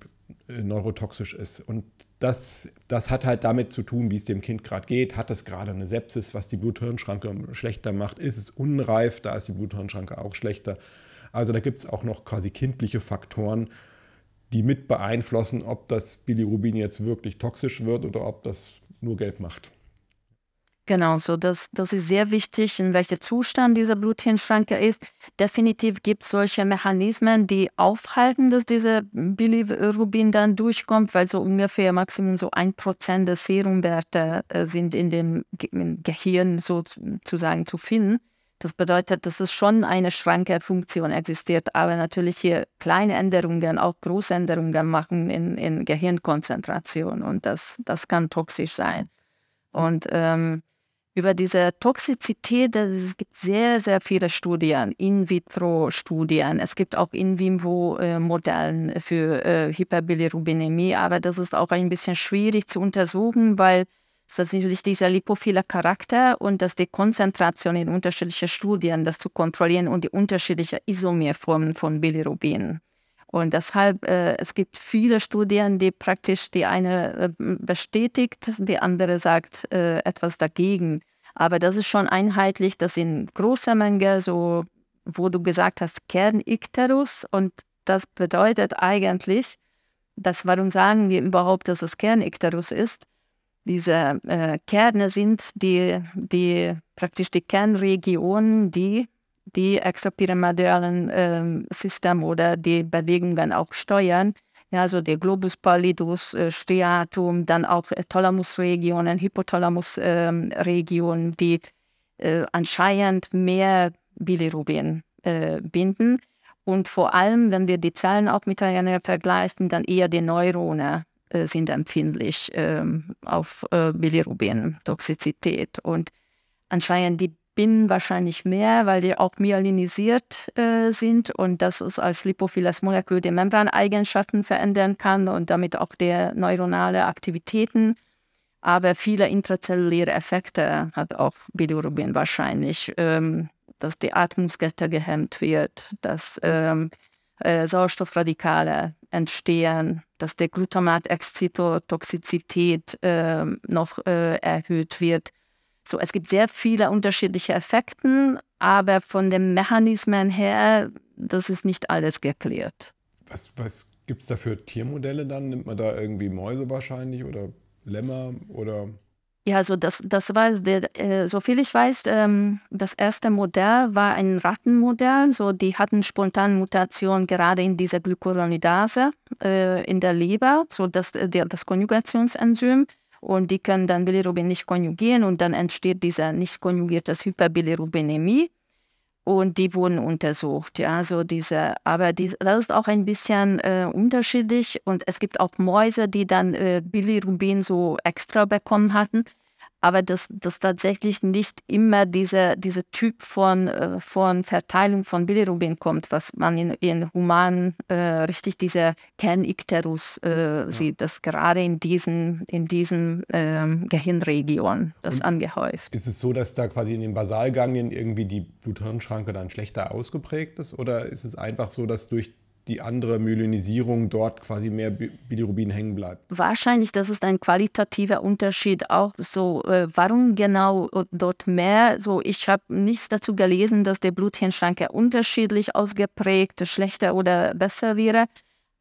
neurotoxisch ist. Und das, das hat halt damit zu tun, wie es dem Kind gerade geht. Hat es gerade eine Sepsis, was die Blut-Hirn-Schranke schlechter macht? Ist es unreif? Da ist die Blut-Hirn-Schranke auch schlechter. Also da gibt es auch noch quasi kindliche Faktoren, die mit beeinflussen, ob das Bilirubin jetzt wirklich toxisch wird oder ob das nur gelb macht. Genau, so das, das ist sehr wichtig, in welchem Zustand dieser Bluthirnschranke ist. Definitiv gibt es solche Mechanismen, die aufhalten, dass dieser Bilirubin dann durchkommt, weil so ungefähr maximum so ein Prozent der Serumwerte äh, sind in dem Ge Gehirn sozusagen zu finden. Das bedeutet, dass es schon eine Schrankefunktion existiert, aber natürlich hier kleine Änderungen, auch Großänderungen machen in, in Gehirnkonzentration und das, das kann toxisch sein. Und ähm, über diese Toxizität, es gibt sehr, sehr viele Studien, In-vitro-Studien. Es gibt auch In-vivo-Modellen äh, für äh, Hyperbilirubinemie, aber das ist auch ein bisschen schwierig zu untersuchen, weil das natürlich dieser lipophile Charakter und dass die Konzentration in unterschiedlichen Studien, das zu kontrollieren und die unterschiedlichen Isomerformen von Bilirubin. Und deshalb, äh, es gibt viele Studien, die praktisch die eine äh, bestätigt, die andere sagt äh, etwas dagegen. Aber das ist schon einheitlich, das in großer Menge, so wo du gesagt hast, Kernicterus. Und das bedeutet eigentlich, dass, warum sagen wir überhaupt, dass es Kernicterus ist? Diese äh, Kerne sind die, die praktisch die Kernregionen, die die extrapyramidalen äh, System oder die Bewegungen auch steuern. Ja, also der Globus pallidus, äh, Striatum, dann auch äh, Thalamusregionen, Hypothalamusregionen, ähm, die äh, anscheinend mehr Bilirubin äh, binden. Und vor allem, wenn wir die Zellen auch miteinander vergleichen, dann eher die Neurone äh, sind empfindlich ähm, auf äh, Bilirubin-Toxizität. Und anscheinend die binden wahrscheinlich mehr, weil die auch myelinisiert äh, sind und das ist als lipophiles Molekül die Membraneigenschaften verändern kann und damit auch die neuronale Aktivitäten. Aber viele intrazelluläre Effekte hat auch Bilirubin wahrscheinlich, ähm, dass die Atmungskette gehemmt wird, dass ähm, äh, Sauerstoffradikale entstehen, dass der Glutamat-Excitotoxizität äh, noch erhöht wird. So, es gibt sehr viele unterschiedliche Effekte, aber von den Mechanismen her, das ist nicht alles geklärt. Was, was gibt es da für Tiermodelle dann? Nimmt man da irgendwie Mäuse wahrscheinlich oder Lämmer oder? Ja, also das, das war, der, äh, so viel ich weiß, ähm, das erste Modell war ein Rattenmodell. So, die hatten spontane Mutationen gerade in dieser Glycuronidase äh, in der Leber, so dass äh, der, das Konjugationsenzym und die können dann Bilirubin nicht konjugieren und dann entsteht diese nicht konjugierte Hyperbilirubinämie und die wurden untersucht. Ja, also diese, aber die, das ist auch ein bisschen äh, unterschiedlich und es gibt auch Mäuse, die dann äh, Bilirubin so extra bekommen hatten aber dass, dass tatsächlich nicht immer dieser diese Typ von, äh, von Verteilung von Bilirubin kommt, was man in, in Humanen äh, richtig diese Kernicterus äh, ja. sieht, dass gerade in diesen, in diesen ähm, Gehirnregionen das Und angehäuft. Ist es so, dass da quasi in den Basalganglien irgendwie die Blut-Hirn-Schranke dann schlechter ausgeprägt ist oder ist es einfach so, dass durch die andere Myelinisierung dort quasi mehr Bilirubin hängen bleibt? Wahrscheinlich, das ist ein qualitativer Unterschied auch so, äh, warum genau dort mehr, so ich habe nichts dazu gelesen, dass der Bluthirnschranke unterschiedlich ausgeprägt, schlechter oder besser wäre,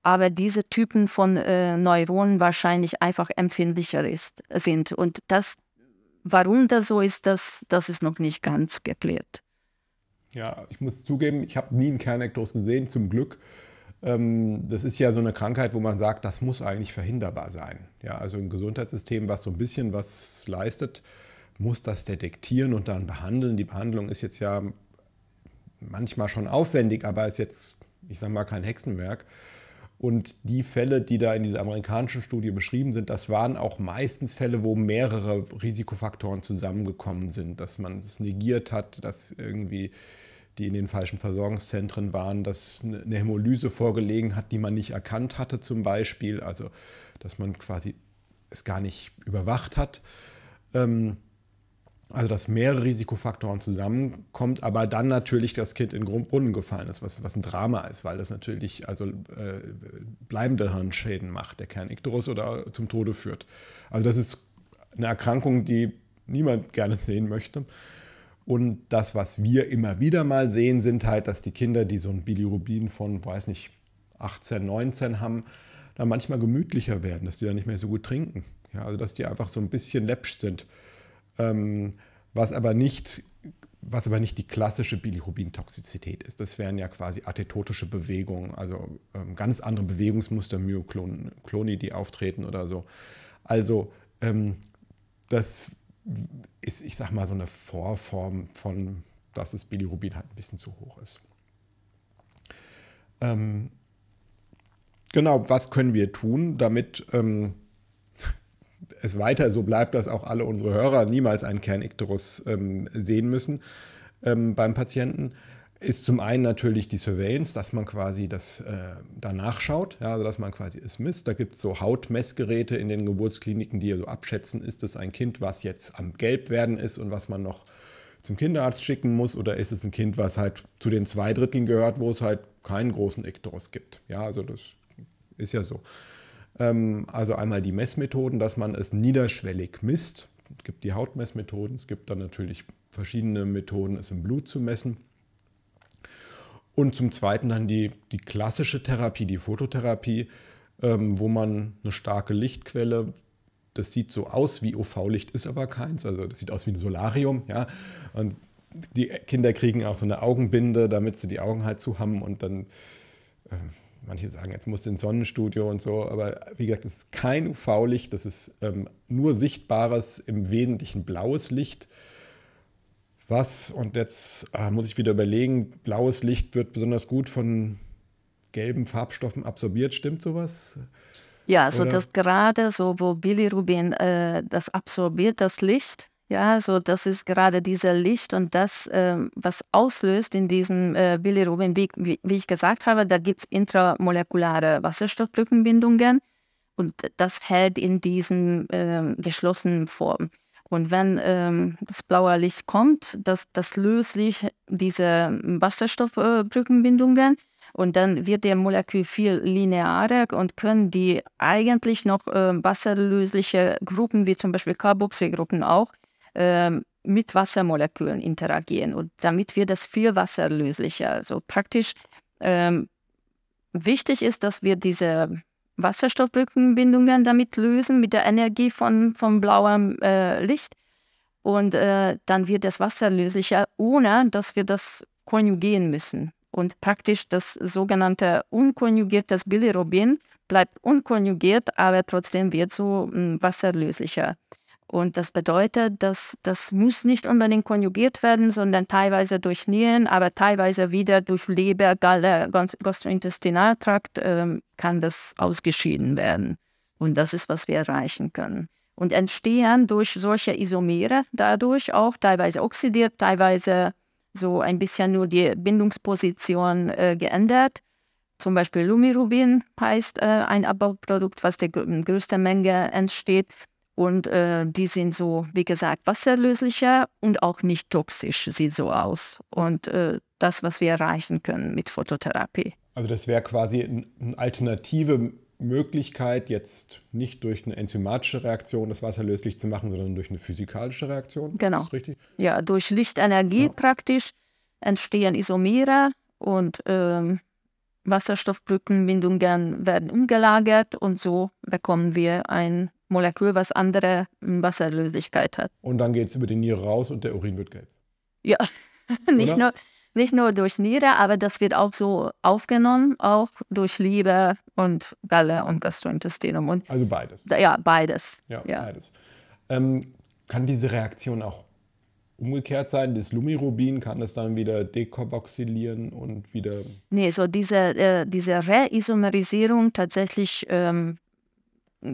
aber diese Typen von äh, Neuronen wahrscheinlich einfach empfindlicher ist, sind und das, warum das so ist, das, das ist noch nicht ganz geklärt. Ja, ich muss zugeben, ich habe nie einen Kernektos gesehen, zum Glück. Ähm, das ist ja so eine Krankheit, wo man sagt, das muss eigentlich verhinderbar sein. Ja, also ein Gesundheitssystem, was so ein bisschen was leistet, muss das detektieren und dann behandeln. Die Behandlung ist jetzt ja manchmal schon aufwendig, aber ist jetzt, ich sage mal, kein Hexenwerk. Und die Fälle, die da in dieser amerikanischen Studie beschrieben sind, das waren auch meistens Fälle, wo mehrere Risikofaktoren zusammengekommen sind, dass man es negiert hat, dass irgendwie die in den falschen Versorgungszentren waren, dass eine Hämolyse vorgelegen hat, die man nicht erkannt hatte zum Beispiel, also dass man quasi es gar nicht überwacht hat. Ähm, also dass mehrere Risikofaktoren zusammenkommt, aber dann natürlich das Kind in Brunnen gefallen ist, was, was ein Drama ist, weil das natürlich also äh, bleibende Hirnschäden macht, der Kernikterus oder zum Tode führt. Also das ist eine Erkrankung, die niemand gerne sehen möchte. Und das, was wir immer wieder mal sehen, sind halt, dass die Kinder, die so ein Bilirubin von, weiß nicht, 18, 19 haben, dann manchmal gemütlicher werden, dass die dann nicht mehr so gut trinken. Ja, also dass die einfach so ein bisschen läppsch sind. Ähm, was aber nicht was aber nicht die klassische Bilirubin-Toxizität ist. Das wären ja quasi athetotische Bewegungen, also ähm, ganz andere Bewegungsmuster, Myokloni, die auftreten oder so. Also ähm, das ist, ich sag mal, so eine Vorform von, dass das Bilirubin halt ein bisschen zu hoch ist. Ähm, genau, was können wir tun, damit ähm, es weiter so bleibt, dass auch alle unsere Hörer niemals einen Kernikterus ähm, sehen müssen ähm, beim Patienten? Ist zum einen natürlich die Surveillance, dass man quasi das äh, danach schaut, ja, also dass man quasi es misst. Da gibt es so Hautmessgeräte in den Geburtskliniken, die so abschätzen, ist es ein Kind, was jetzt am Gelbwerden ist und was man noch zum Kinderarzt schicken muss, oder ist es ein Kind, was halt zu den zwei Dritteln gehört, wo es halt keinen großen Ektoros gibt. Ja, also das ist ja so. Ähm, also einmal die Messmethoden, dass man es niederschwellig misst, Es gibt die Hautmessmethoden, es gibt dann natürlich verschiedene Methoden, es im Blut zu messen. Und zum Zweiten dann die, die klassische Therapie, die Phototherapie, ähm, wo man eine starke Lichtquelle, das sieht so aus wie UV-Licht, ist aber keins, also das sieht aus wie ein Solarium, ja. Und die Kinder kriegen auch so eine Augenbinde, damit sie die Augen halt zu haben und dann, äh, manche sagen, jetzt musst du ins Sonnenstudio und so, aber wie gesagt, das ist kein UV-Licht, das ist ähm, nur sichtbares, im Wesentlichen blaues Licht. Was, und jetzt äh, muss ich wieder überlegen, blaues Licht wird besonders gut von gelben Farbstoffen absorbiert, stimmt sowas? Ja, so also das gerade so, wo Bilirubin äh, das absorbiert, das Licht, ja, so das ist gerade dieser Licht und das, äh, was auslöst in diesem äh, Bilirubin, wie, wie, wie, ich gesagt habe, da gibt es intramolekulare Wasserstoffbrückenbindungen und das hält in diesen äh, geschlossenen Form. Und wenn ähm, das blaue Licht kommt, das, das löst sich diese Wasserstoffbrückenbindungen und dann wird der Molekül viel linearer und können die eigentlich noch äh, wasserlösliche Gruppen, wie zum Beispiel Carboxygruppen auch, ähm, mit Wassermolekülen interagieren. Und damit wird es viel wasserlöslicher. Also praktisch ähm, wichtig ist, dass wir diese Wasserstoffbrückenbindungen damit lösen, mit der Energie von, von blauem äh, Licht. Und äh, dann wird das wasserlöslicher, ohne dass wir das konjugieren müssen. Und praktisch das sogenannte unkonjugierte Bilirubin bleibt unkonjugiert, aber trotzdem wird so äh, wasserlöslicher. Und das bedeutet, dass das muss nicht unbedingt konjugiert werden, sondern teilweise durch Nieren, aber teilweise wieder durch Leber, Galle, Gastrointestinaltrakt äh, kann das ausgeschieden werden. Und das ist, was wir erreichen können. Und entstehen durch solche Isomere dadurch auch teilweise oxidiert, teilweise so ein bisschen nur die Bindungsposition äh, geändert. Zum Beispiel Lumirubin heißt äh, ein Abbauprodukt, was der größte Menge entsteht. Und äh, die sind so, wie gesagt, wasserlöslicher und auch nicht toxisch, sieht so aus. Und äh, das, was wir erreichen können mit Phototherapie. Also das wäre quasi eine alternative Möglichkeit, jetzt nicht durch eine enzymatische Reaktion das Wasser löslich zu machen, sondern durch eine physikalische Reaktion. Genau. Ist richtig? Ja, durch Lichtenergie ja. praktisch entstehen Isomere und ähm, Wasserstoffbrückenbindungen werden umgelagert und so bekommen wir ein Molekül, was andere Wasserlöslichkeit hat. Und dann geht es über die Niere raus und der Urin wird gelb. Ja, nicht nur, nicht nur durch Niere, aber das wird auch so aufgenommen, auch durch Leber und Galle und Gastrointestinum. Und also beides. Ja, beides. Ja, ja. beides. Ähm, kann diese Reaktion auch umgekehrt sein? Das Lumirubin kann das dann wieder dekarboxylieren und wieder. Nee, so diese, äh, diese Reisomerisierung tatsächlich ähm,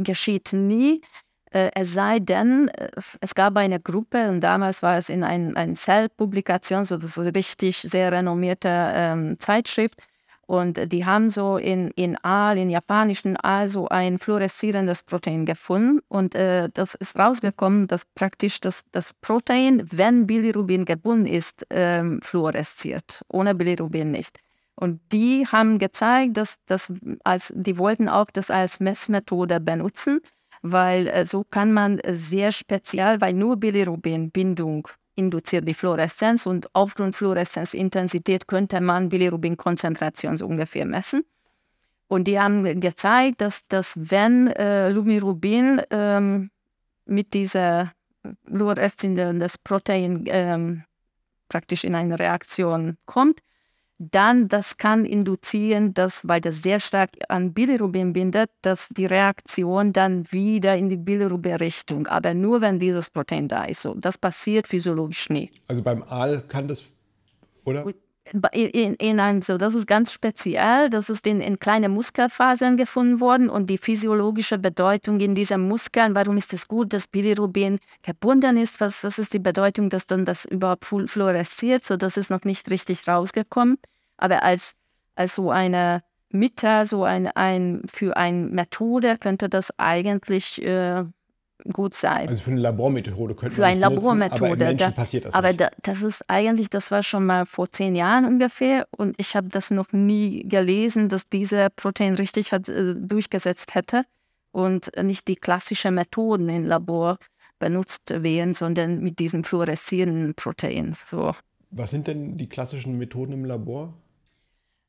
geschieht nie. Äh, es sei denn, äh, es gab eine Gruppe und damals war es in einer ein Cell-Publikation, so das richtig sehr renommierte ähm, Zeitschrift. Und die haben so in, in Aal, in japanischen Aal, so ein fluoreszierendes Protein gefunden. Und äh, das ist rausgekommen, dass praktisch das, das Protein, wenn Bilirubin gebunden ist, ähm, fluoresziert. Ohne Bilirubin nicht. Und die haben gezeigt, dass das als, die wollten auch das als Messmethode benutzen, weil äh, so kann man sehr speziell, weil nur Bilirubin-Bindung induziert die Fluoreszenz und aufgrund Fluoreszenzintensität könnte man Bilirubin-Konzentration so ungefähr messen. Und die haben gezeigt, dass, dass wenn äh, Lumirubin ähm, mit dieser fluoreszierenden Protein ähm, praktisch in eine Reaktion kommt, dann das kann induzieren, dass, weil das sehr stark an Bilirubin bindet, dass die Reaktion dann wieder in die Bilirubin-Richtung, aber nur wenn dieses Protein da ist. So, das passiert physiologisch nie. Also beim Aal kann das, oder? In, in einem, so, das ist ganz speziell, das ist in, in kleine Muskelfasern gefunden worden und die physiologische Bedeutung in diesen Muskeln, warum ist es gut, dass Bilirubin gebunden ist, was, was ist die Bedeutung, dass dann das überhaupt fluoresziert, so das ist noch nicht richtig rausgekommen aber als, als so eine Mitte, so ein, ein für eine Methode könnte das eigentlich äh, gut sein. Also für eine Labormethode könnte für man das eine Labormethode. aber im Menschen da, passiert das aber nicht. Da, das ist eigentlich, das war schon mal vor zehn Jahren ungefähr und ich habe das noch nie gelesen, dass diese Protein richtig hat, äh, durchgesetzt hätte und nicht die klassischen Methoden im Labor benutzt werden, sondern mit diesem fluoreszierenden Protein. So. Was sind denn die klassischen Methoden im Labor?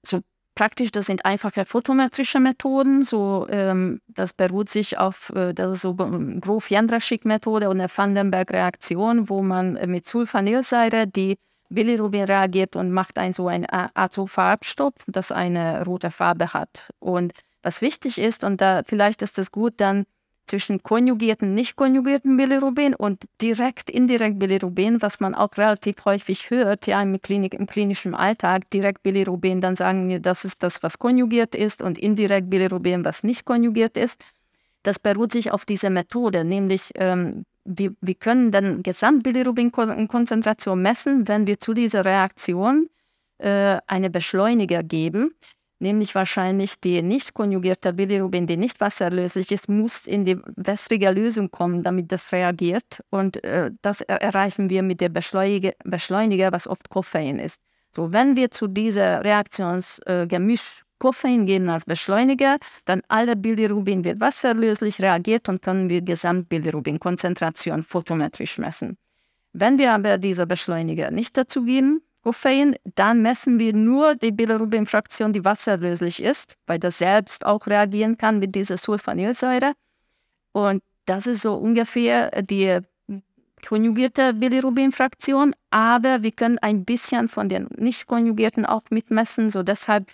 So praktisch, das sind einfache photometrische Methoden. So, ähm, das beruht sich auf, äh, das ist so Grof-Jędraschik-Methode und eine Vandenberg-Reaktion, wo man äh, mit Sulfanilsäure die Bilirubin reagiert und macht ein so ein Azofarbstoff, das eine rote Farbe hat. Und was wichtig ist, und da vielleicht ist es gut, dann zwischen konjugierten, nicht konjugierten Bilirubin und direkt, indirekt Bilirubin, was man auch relativ häufig hört, ja, im, Klinik, im klinischen Alltag, direkt Bilirubin, dann sagen wir, das ist das, was konjugiert ist und indirekt Bilirubin, was nicht konjugiert ist. Das beruht sich auf dieser Methode, nämlich ähm, wir, wir können dann Gesamtbilirubin-Konzentration messen, wenn wir zu dieser Reaktion äh, eine Beschleuniger geben nämlich wahrscheinlich die nicht konjugierte Bilirubin, die nicht wasserlöslich ist, muss in die wässrige Lösung kommen, damit das reagiert. Und äh, das erreichen wir mit dem Beschleuniger, Beschleuniger, was oft Koffein ist. So, wenn wir zu dieser Reaktionsgemisch äh, Koffein gehen als Beschleuniger, dann alle Bilirubin wird wasserlöslich reagiert und können wir Gesamtbilirubin-Konzentration photometrisch messen. Wenn wir aber diese Beschleuniger nicht dazu geben, Koffein, dann messen wir nur die Bilirubin-Fraktion, die wasserlöslich ist, weil das selbst auch reagieren kann mit dieser Sulfanilsäure. Und das ist so ungefähr die konjugierte Bilirubin-Fraktion, aber wir können ein bisschen von den nicht konjugierten auch mitmessen, so deshalb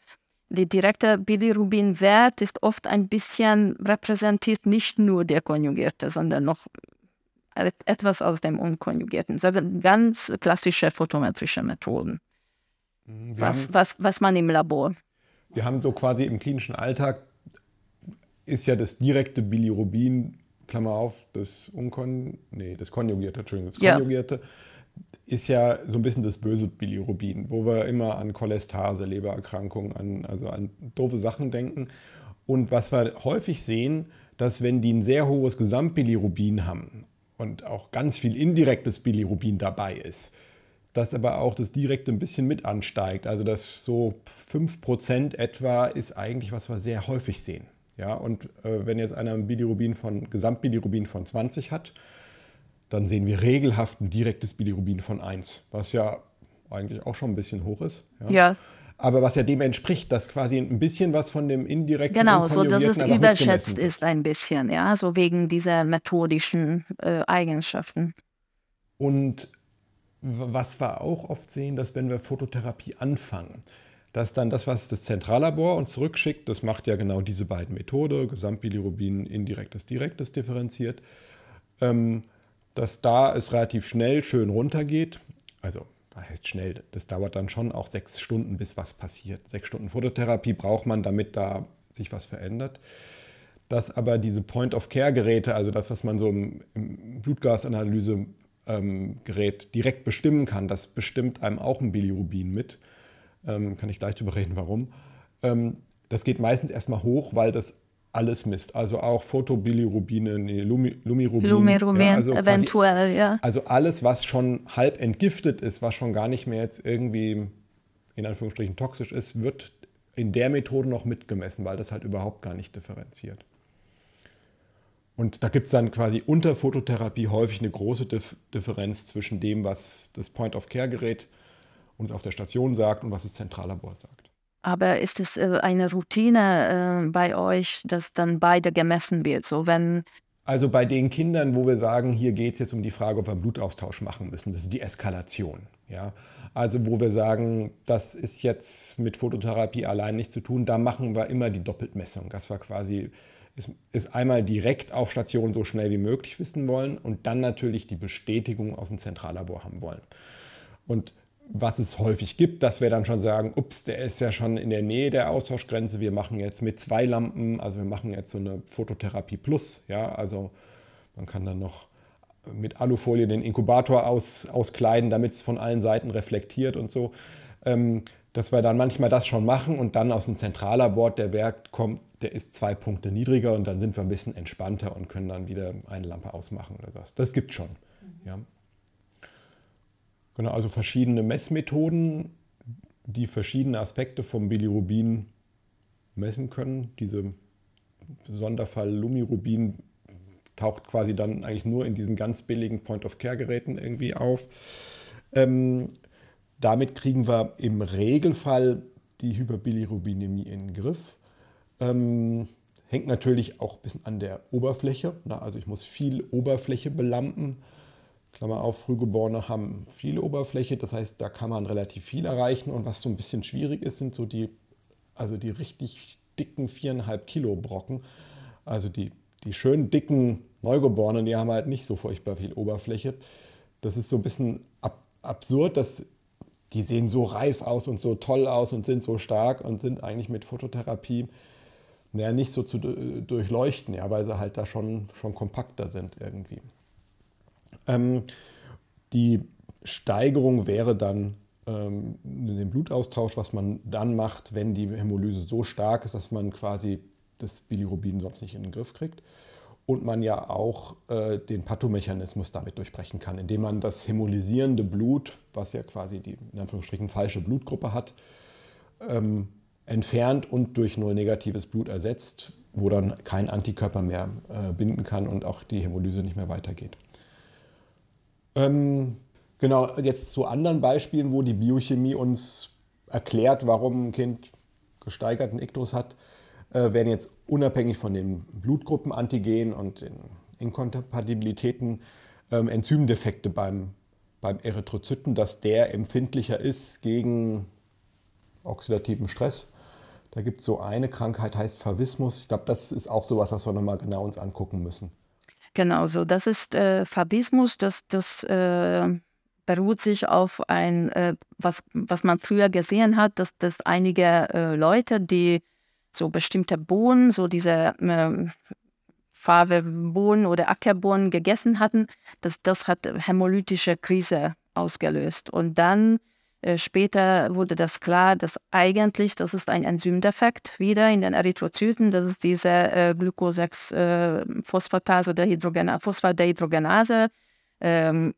der direkte Bilirubin-Wert ist oft ein bisschen repräsentiert nicht nur der konjugierte, sondern noch etwas aus dem Unkonjugierten. Ganz klassische photometrische Methoden. Mhm, was, haben, was, was man im Labor. Wir haben so quasi im klinischen Alltag ist ja das direkte Bilirubin, Klammer auf, das Unkon, nee, das Konjugierte, Entschuldigung, das Konjugierte, ja. ist ja so ein bisschen das böse Bilirubin, wo wir immer an Cholestase, Lebererkrankungen, an, also an doofe Sachen denken. Und was wir häufig sehen, dass wenn die ein sehr hohes Gesamtbilirubin haben und auch ganz viel indirektes Bilirubin dabei ist, dass aber auch das direkte ein bisschen mit ansteigt. Also das so 5% etwa ist eigentlich, was wir sehr häufig sehen. Ja, und äh, wenn jetzt einer ein Bilirubin von, Gesamtbilirubin von 20 hat, dann sehen wir regelhaft ein direktes Bilirubin von 1, was ja eigentlich auch schon ein bisschen hoch ist. Ja. ja aber was ja dem entspricht, dass quasi ein bisschen was von dem indirekten Genau, so dass es überschätzt ist ein bisschen, ja, so wegen dieser methodischen äh, Eigenschaften. Und was wir auch oft sehen, dass wenn wir Phototherapie anfangen, dass dann das, was das Zentrallabor uns zurückschickt, das macht ja genau diese beiden Methoden, Gesamtbilirubin, indirektes, direktes differenziert, ähm, dass da es relativ schnell schön runtergeht. Also heißt schnell, das dauert dann schon auch sechs Stunden, bis was passiert. Sechs Stunden Phototherapie braucht man, damit da sich was verändert. Dass aber diese Point-of-Care-Geräte, also das, was man so im, im Blutgasanalyse ähm, direkt bestimmen kann, das bestimmt einem auch ein Bilirubin mit. Ähm, kann ich gleich darüber reden, warum. Ähm, das geht meistens erstmal hoch, weil das alles misst. Also auch Photobilirubine, nee, Lumi, Lumirubin. Lumirubin, ja, also eventuell, quasi, ja. Also alles, was schon halb entgiftet ist, was schon gar nicht mehr jetzt irgendwie in Anführungsstrichen toxisch ist, wird in der Methode noch mitgemessen, weil das halt überhaupt gar nicht differenziert. Und da gibt es dann quasi unter Phototherapie häufig eine große Dif Differenz zwischen dem, was das Point-of-Care-Gerät uns auf der Station sagt und was das Zentrallabor sagt. Aber ist es äh, eine Routine äh, bei euch, dass dann beide gemessen wird? So wenn also bei den Kindern, wo wir sagen, hier geht es jetzt um die Frage, ob wir einen Blutaustausch machen müssen, das ist die Eskalation. Ja? Also wo wir sagen, das ist jetzt mit Phototherapie allein nicht zu tun, da machen wir immer die Doppeltmessung. Das war quasi, ist, ist einmal direkt auf Station so schnell wie möglich wissen wollen und dann natürlich die Bestätigung aus dem Zentrallabor haben wollen. Und was es häufig gibt, dass wir dann schon sagen, ups, der ist ja schon in der Nähe der Austauschgrenze, wir machen jetzt mit zwei Lampen, also wir machen jetzt so eine Phototherapie Plus, ja, also man kann dann noch mit Alufolie den Inkubator aus, auskleiden, damit es von allen Seiten reflektiert und so. Ähm, dass wir dann manchmal das schon machen und dann aus dem Zentrallabor der Wert kommt, der ist zwei Punkte niedriger und dann sind wir ein bisschen entspannter und können dann wieder eine Lampe ausmachen oder was. Das gibt schon. Ja. Genau, also verschiedene Messmethoden, die verschiedene Aspekte vom Bilirubin messen können. Diese Sonderfall Lumirubin taucht quasi dann eigentlich nur in diesen ganz billigen Point-of-Care-Geräten irgendwie auf. Ähm, damit kriegen wir im Regelfall die Hyperbilirubinämie in den Griff. Ähm, hängt natürlich auch ein bisschen an der Oberfläche. Na, also ich muss viel Oberfläche belampen. Klammer auf, Frühgeborene haben viel Oberfläche, das heißt, da kann man relativ viel erreichen. Und was so ein bisschen schwierig ist, sind so die, also die richtig dicken viereinhalb Kilo Brocken. Also die, die schön dicken Neugeborenen, die haben halt nicht so furchtbar viel Oberfläche. Das ist so ein bisschen ab, absurd, dass die sehen so reif aus und so toll aus und sind so stark und sind eigentlich mit Phototherapie naja, nicht so zu durchleuchten, ja, weil sie halt da schon, schon kompakter sind irgendwie. Ähm, die Steigerung wäre dann ähm, den Blutaustausch, was man dann macht, wenn die Hämolyse so stark ist, dass man quasi das Bilirubin sonst nicht in den Griff kriegt. Und man ja auch äh, den Pathomechanismus damit durchbrechen kann, indem man das hämolysierende Blut, was ja quasi die in Anführungsstrichen falsche Blutgruppe hat, ähm, entfernt und durch null negatives Blut ersetzt, wo dann kein Antikörper mehr äh, binden kann und auch die Hämolyse nicht mehr weitergeht. Ähm, genau, jetzt zu anderen Beispielen, wo die Biochemie uns erklärt, warum ein Kind gesteigerten Iktus hat, äh, werden jetzt unabhängig von den Blutgruppenantigen und den Inkompatibilitäten ähm, Enzymdefekte beim, beim Erythrozyten, dass der empfindlicher ist gegen oxidativen Stress. Da gibt es so eine Krankheit, heißt Favismus. Ich glaube, das ist auch sowas, was wir nochmal genau uns angucken müssen. Genau so. Das ist äh, Fabismus, das, das äh, beruht sich auf ein, äh, was, was man früher gesehen hat, dass, dass einige äh, Leute, die so bestimmte Bohnen, so diese ähm, Farbe-Bohnen oder Ackerbohnen gegessen hatten, das, das hat hämolytische Krise ausgelöst. Und dann später wurde das klar, dass eigentlich, das ist ein Enzymdefekt wieder in den Erythrozyten, das ist diese äh, Glucose-6-Phosphatase der Hydrogena Phosphatdehydrogenase, ähm,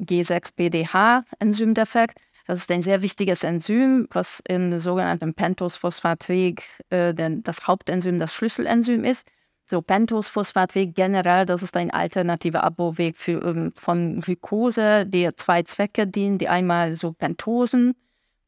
G6-PDH-Enzymdefekt. Das ist ein sehr wichtiges Enzym, was in sogenannten Pentose-Phosphatweg äh, das Hauptenzym, das Schlüsselenzym ist. So Pentose-Phosphatweg generell, das ist ein alternativer Abbauweg für, ähm, von Glukose, der zwei Zwecke dient, die einmal so Pentosen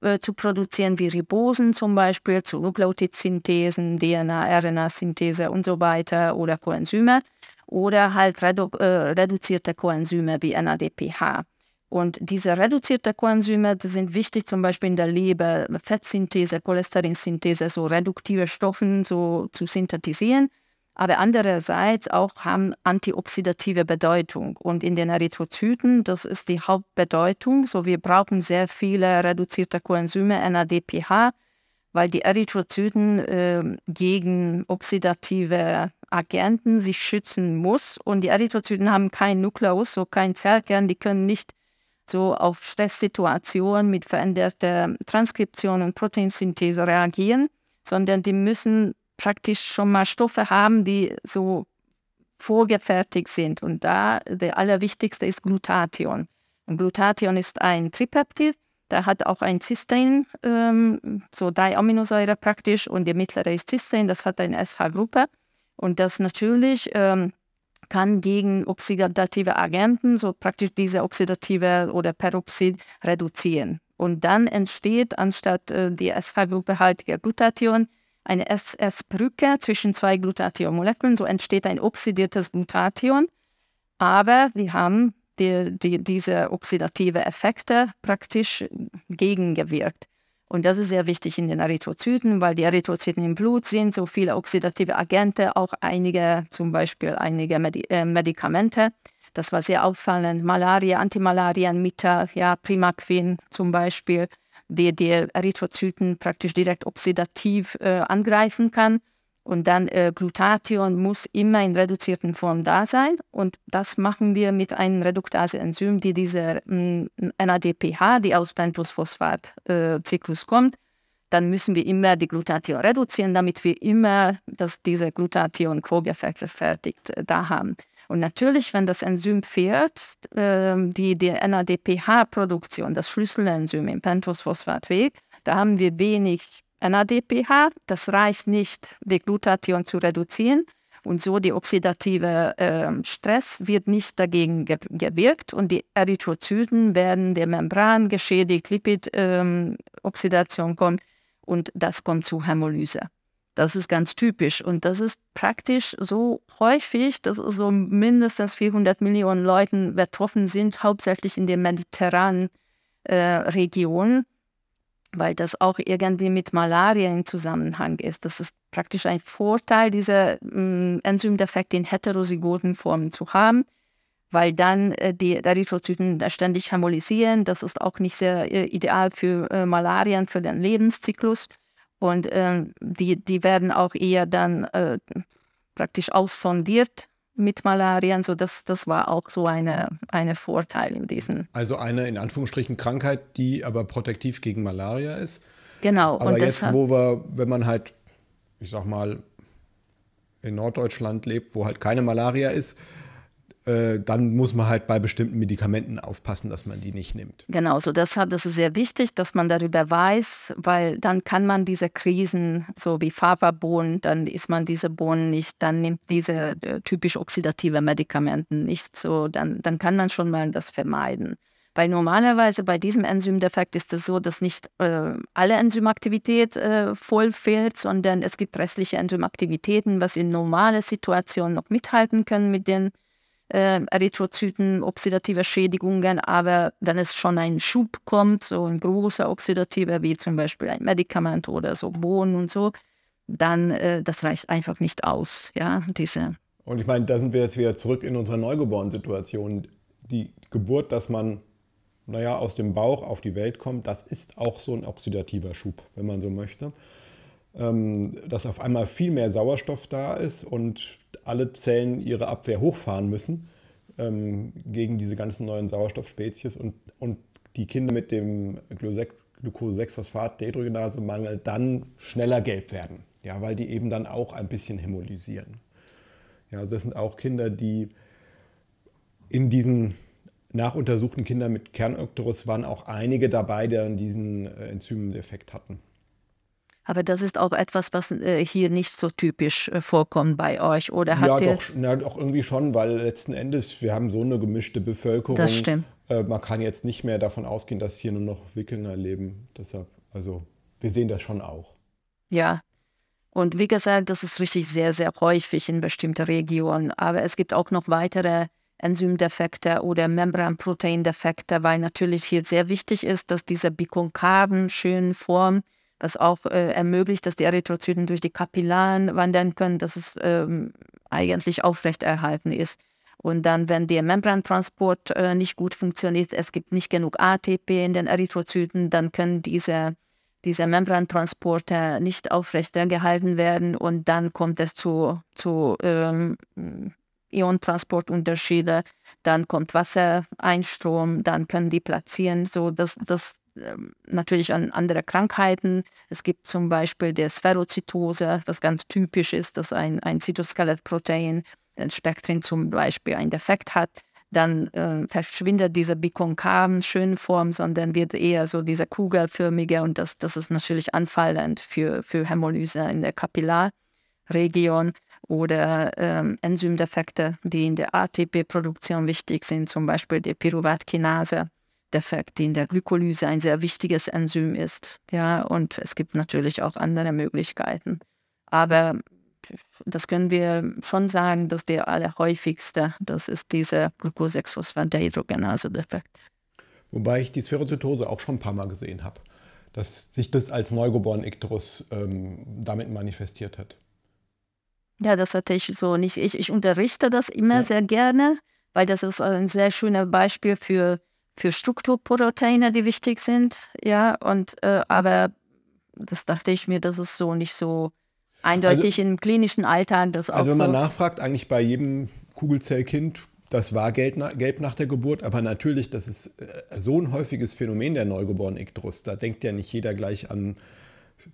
äh, zu produzieren, wie Ribosen zum Beispiel, zu Nukleotidsynthesen, DNA, RNA-Synthese und so weiter oder Coenzyme oder halt redu äh, reduzierte Coenzyme wie NADPH. Und diese reduzierten Coenzyme die sind wichtig zum Beispiel in der Leber, Fettsynthese, Cholesterinsynthese, so reduktive Stoffe so zu synthetisieren aber andererseits auch haben antioxidative Bedeutung. Und in den Erythrozyten, das ist die Hauptbedeutung, so wir brauchen sehr viele reduzierte Coenzyme NADPH, weil die Erythrozyten äh, gegen oxidative Agenten sich schützen muss. Und die Erythrozyten haben kein Nukleus, so kein Zellkern, die können nicht so auf Stresssituationen mit veränderter Transkription und Proteinsynthese reagieren, sondern die müssen praktisch schon mal Stoffe haben, die so vorgefertigt sind. Und da der allerwichtigste ist Glutathion. Und Glutathion ist ein Tripeptid, der hat auch ein Cystein, ähm, so Diaminosäure praktisch, und der mittlere ist Cystein, das hat eine SH-Gruppe. Und das natürlich ähm, kann gegen oxidative Agenten, so praktisch diese oxidative oder Peroxid reduzieren. Und dann entsteht anstatt äh, die SH-Gruppe haltiger Glutathion eine SS-Brücke zwischen zwei Glutathionmolekülen. So entsteht ein oxidiertes Glutathion. Aber wir haben die, die, diese oxidative Effekte praktisch gegengewirkt. Und das ist sehr wichtig in den Erythrozyten, weil die Erythrozyten im Blut sind, so viele oxidative Agente, auch einige, zum Beispiel einige Medi äh, Medikamente. Das war sehr auffallend. Malaria, Antimalarienmittel, ja, Primaquin zum Beispiel die die Erythrozyten praktisch direkt oxidativ äh, angreifen kann. Und dann äh, Glutathion muss immer in reduzierten Form da sein. Und das machen wir mit einem Reduktase-Enzym, die diese mm, NADPH, die aus Pentose-Phosphat-Zyklus äh, kommt, dann müssen wir immer die Glutathion reduzieren, damit wir immer das, diese Glutathion-Vorgefertigt äh, da haben. Und natürlich, wenn das Enzym fehlt, äh, die, die NADPH-Produktion, das Schlüsselenzym im Pentose-Phosphatweg, da haben wir wenig NADPH. Das reicht nicht, die Glutathion zu reduzieren. Und so die oxidative äh, Stress wird nicht dagegen ge gewirkt und die Erythrozyten werden der Membran geschädigt, Lipid-Oxidation ähm, kommt und das kommt zu Hämolyse. Das ist ganz typisch und das ist praktisch so häufig, dass so mindestens 400 Millionen Leute betroffen sind, hauptsächlich in der mediterranen äh, Region, weil das auch irgendwie mit Malaria in Zusammenhang ist. Das ist praktisch ein Vorteil, diese äh, Enzymdefekte in heterozygoten Formen zu haben, weil dann äh, die Erythrozyten ständig hämolysieren. Das ist auch nicht sehr äh, ideal für äh, Malaria, für den Lebenszyklus. Und ähm, die, die werden auch eher dann äh, praktisch aussondiert mit Malaria. So das, das war auch so eine, eine Vorteil in diesen. Also eine in Anführungsstrichen Krankheit, die aber protektiv gegen Malaria ist. Genau. Aber jetzt, deshalb, wo wir, wenn man halt, ich sag mal, in Norddeutschland lebt, wo halt keine Malaria ist, äh, dann muss man halt bei bestimmten Medikamenten aufpassen, dass man die nicht nimmt. Genau, so deshalb das ist sehr wichtig, dass man darüber weiß, weil dann kann man diese Krisen, so wie Fava-Bohnen, dann isst man diese Bohnen nicht, dann nimmt diese äh, typisch oxidative Medikamenten nicht so, dann, dann kann man schon mal das vermeiden. Weil normalerweise bei diesem Enzymdefekt ist es so, dass nicht äh, alle Enzymaktivität äh, voll fehlt, sondern es gibt restliche Enzymaktivitäten, was in normalen Situationen noch mithalten können mit den äh, Erythrozyten, oxidative Schädigungen, aber wenn es schon ein Schub kommt, so ein großer oxidativer, wie zum Beispiel ein Medikament oder so Bohnen und so, dann äh, das reicht einfach nicht aus, ja, diese. Und ich meine, da sind wir jetzt wieder zurück in unserer Neugeborenen-Situation. Die Geburt, dass man, naja, aus dem Bauch auf die Welt kommt, das ist auch so ein oxidativer Schub, wenn man so möchte. Ähm, dass auf einmal viel mehr Sauerstoff da ist und alle Zellen ihre Abwehr hochfahren müssen ähm, gegen diese ganzen neuen Sauerstoffspezies und, und die Kinder mit dem Glucose-6-Phosphat-Dehydrogenase-Mangel dann schneller gelb werden, ja, weil die eben dann auch ein bisschen hämolysieren. Ja, also das sind auch Kinder, die in diesen nachuntersuchten Kindern mit Kernökterus waren auch einige dabei, die dann diesen äh, Enzymdefekt hatten. Aber das ist auch etwas, was äh, hier nicht so typisch äh, vorkommt bei euch, oder hat ja, doch, ja, doch irgendwie schon, weil letzten Endes, wir haben so eine gemischte Bevölkerung. Das stimmt. Äh, man kann jetzt nicht mehr davon ausgehen, dass hier nur noch Wikinger leben. Deshalb, also wir sehen das schon auch. Ja. Und wie gesagt, das ist richtig sehr, sehr häufig in bestimmten Regionen. Aber es gibt auch noch weitere Enzymdefekte oder Membranproteindefekte, weil natürlich hier sehr wichtig ist, dass diese bikonkaven schönen Form was auch äh, ermöglicht, dass die Erythrozyten durch die Kapillaren wandern können, dass es ähm, eigentlich aufrechterhalten ist. Und dann, wenn der Membrantransport äh, nicht gut funktioniert, es gibt nicht genug ATP in den Erythrozyten, dann können diese, diese Membrantransporter nicht aufrechtergehalten werden. Und dann kommt es zu, zu ähm, Iontransportunterschiede, dann kommt Wassereinstrom, dann können die platzieren, so dass das natürlich an andere Krankheiten. Es gibt zum Beispiel der Spherozytose, was ganz typisch ist, dass ein, ein Zytoskelettprotein, ein Spektrin zum Beispiel, einen Defekt hat. Dann äh, verschwindet diese bikonkaven schönen Form, sondern wird eher so diese kugelförmige und das, das ist natürlich anfallend für, für Hämolyse in der Kapillarregion oder ähm, Enzymdefekte, die in der ATP-Produktion wichtig sind, zum Beispiel die Pyruvatkinase Defekt, die in der Glykolyse ein sehr wichtiges Enzym ist. Ja, und es gibt natürlich auch andere Möglichkeiten. Aber das können wir schon sagen, dass der allerhäufigste, das ist dieser Glucose-6-Phosphat-Dehydrogenase-Defekt. Wobei ich die Spherozytose auch schon ein paar Mal gesehen habe, dass sich das als neugeboren Ikterus ähm, damit manifestiert hat. Ja, das hatte ich so nicht. Ich, ich unterrichte das immer ja. sehr gerne, weil das ist ein sehr schönes Beispiel für für Strukturproteine, die wichtig sind, ja, und äh, aber das dachte ich mir, das ist so nicht so eindeutig also, im klinischen Alltag. Das also wenn man so nachfragt, eigentlich bei jedem Kugelzellkind, das war gelb, gelb nach der Geburt, aber natürlich, das ist äh, so ein häufiges Phänomen der neugeborenen Ikterus. Da denkt ja nicht jeder gleich an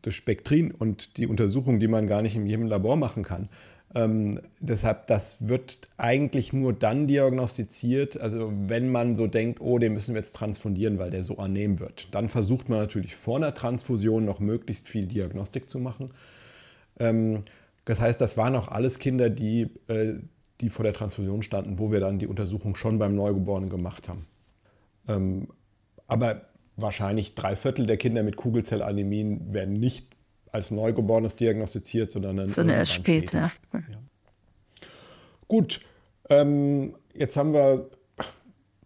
das Spektrin und die Untersuchung, die man gar nicht in jedem Labor machen kann. Ähm, deshalb, das wird eigentlich nur dann diagnostiziert, also wenn man so denkt, oh, den müssen wir jetzt transfundieren, weil der so annehmen wird. Dann versucht man natürlich vor einer Transfusion noch möglichst viel Diagnostik zu machen. Ähm, Das heißt, das waren auch alles Kinder, die, äh, die vor der Transfusion standen, wo wir dann die Untersuchung schon beim Neugeborenen gemacht haben. Ähm, aber wahrscheinlich drei Viertel der Kinder mit Kugelzellanämien werden nicht als Neugeborenes diagnostiziert, sondern dann sondern erst später. später. Ja. Gut, ähm, jetzt haben wir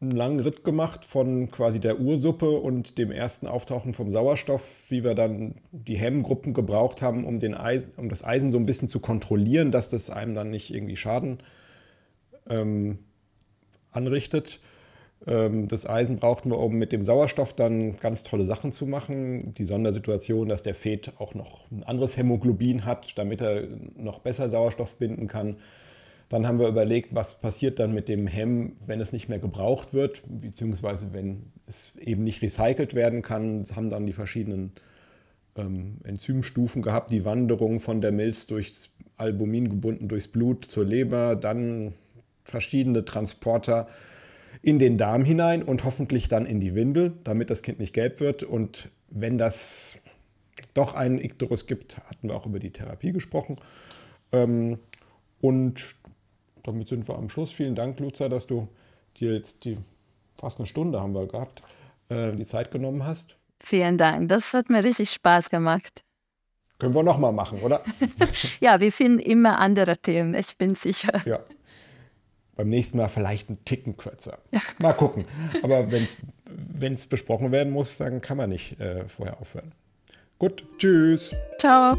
einen langen Ritt gemacht von quasi der Ursuppe und dem ersten Auftauchen vom Sauerstoff, wie wir dann die Hemmgruppen gebraucht haben, um, den Eisen, um das Eisen so ein bisschen zu kontrollieren, dass das einem dann nicht irgendwie Schaden ähm, anrichtet. Ähm, das Eisen brauchten wir, um mit dem Sauerstoff dann ganz tolle Sachen zu machen. Die Sondersituation, dass der Fet auch noch ein anderes Hämoglobin hat, damit er noch besser Sauerstoff binden kann. Dann haben wir überlegt, was passiert dann mit dem Hemm, wenn es nicht mehr gebraucht wird, beziehungsweise wenn es eben nicht recycelt werden kann. Das haben dann die verschiedenen ähm, Enzymstufen gehabt, die Wanderung von der Milz durchs Albumin gebunden durchs Blut zur Leber, dann verschiedene Transporter in den Darm hinein und hoffentlich dann in die Windel, damit das Kind nicht gelb wird. Und wenn das doch einen Ikterus gibt, hatten wir auch über die Therapie gesprochen. Ähm, und damit sind wir am Schluss. Vielen Dank, Luza, dass du dir jetzt die fast eine Stunde haben wir gehabt, äh, die Zeit genommen hast. Vielen Dank. Das hat mir richtig Spaß gemacht. Können wir nochmal machen, oder? ja, wir finden immer andere Themen, ich bin sicher. Ja. Beim nächsten Mal vielleicht einen Ticken kürzer. Ja. Mal gucken. Aber wenn es besprochen werden muss, dann kann man nicht äh, vorher aufhören. Gut, tschüss. Ciao.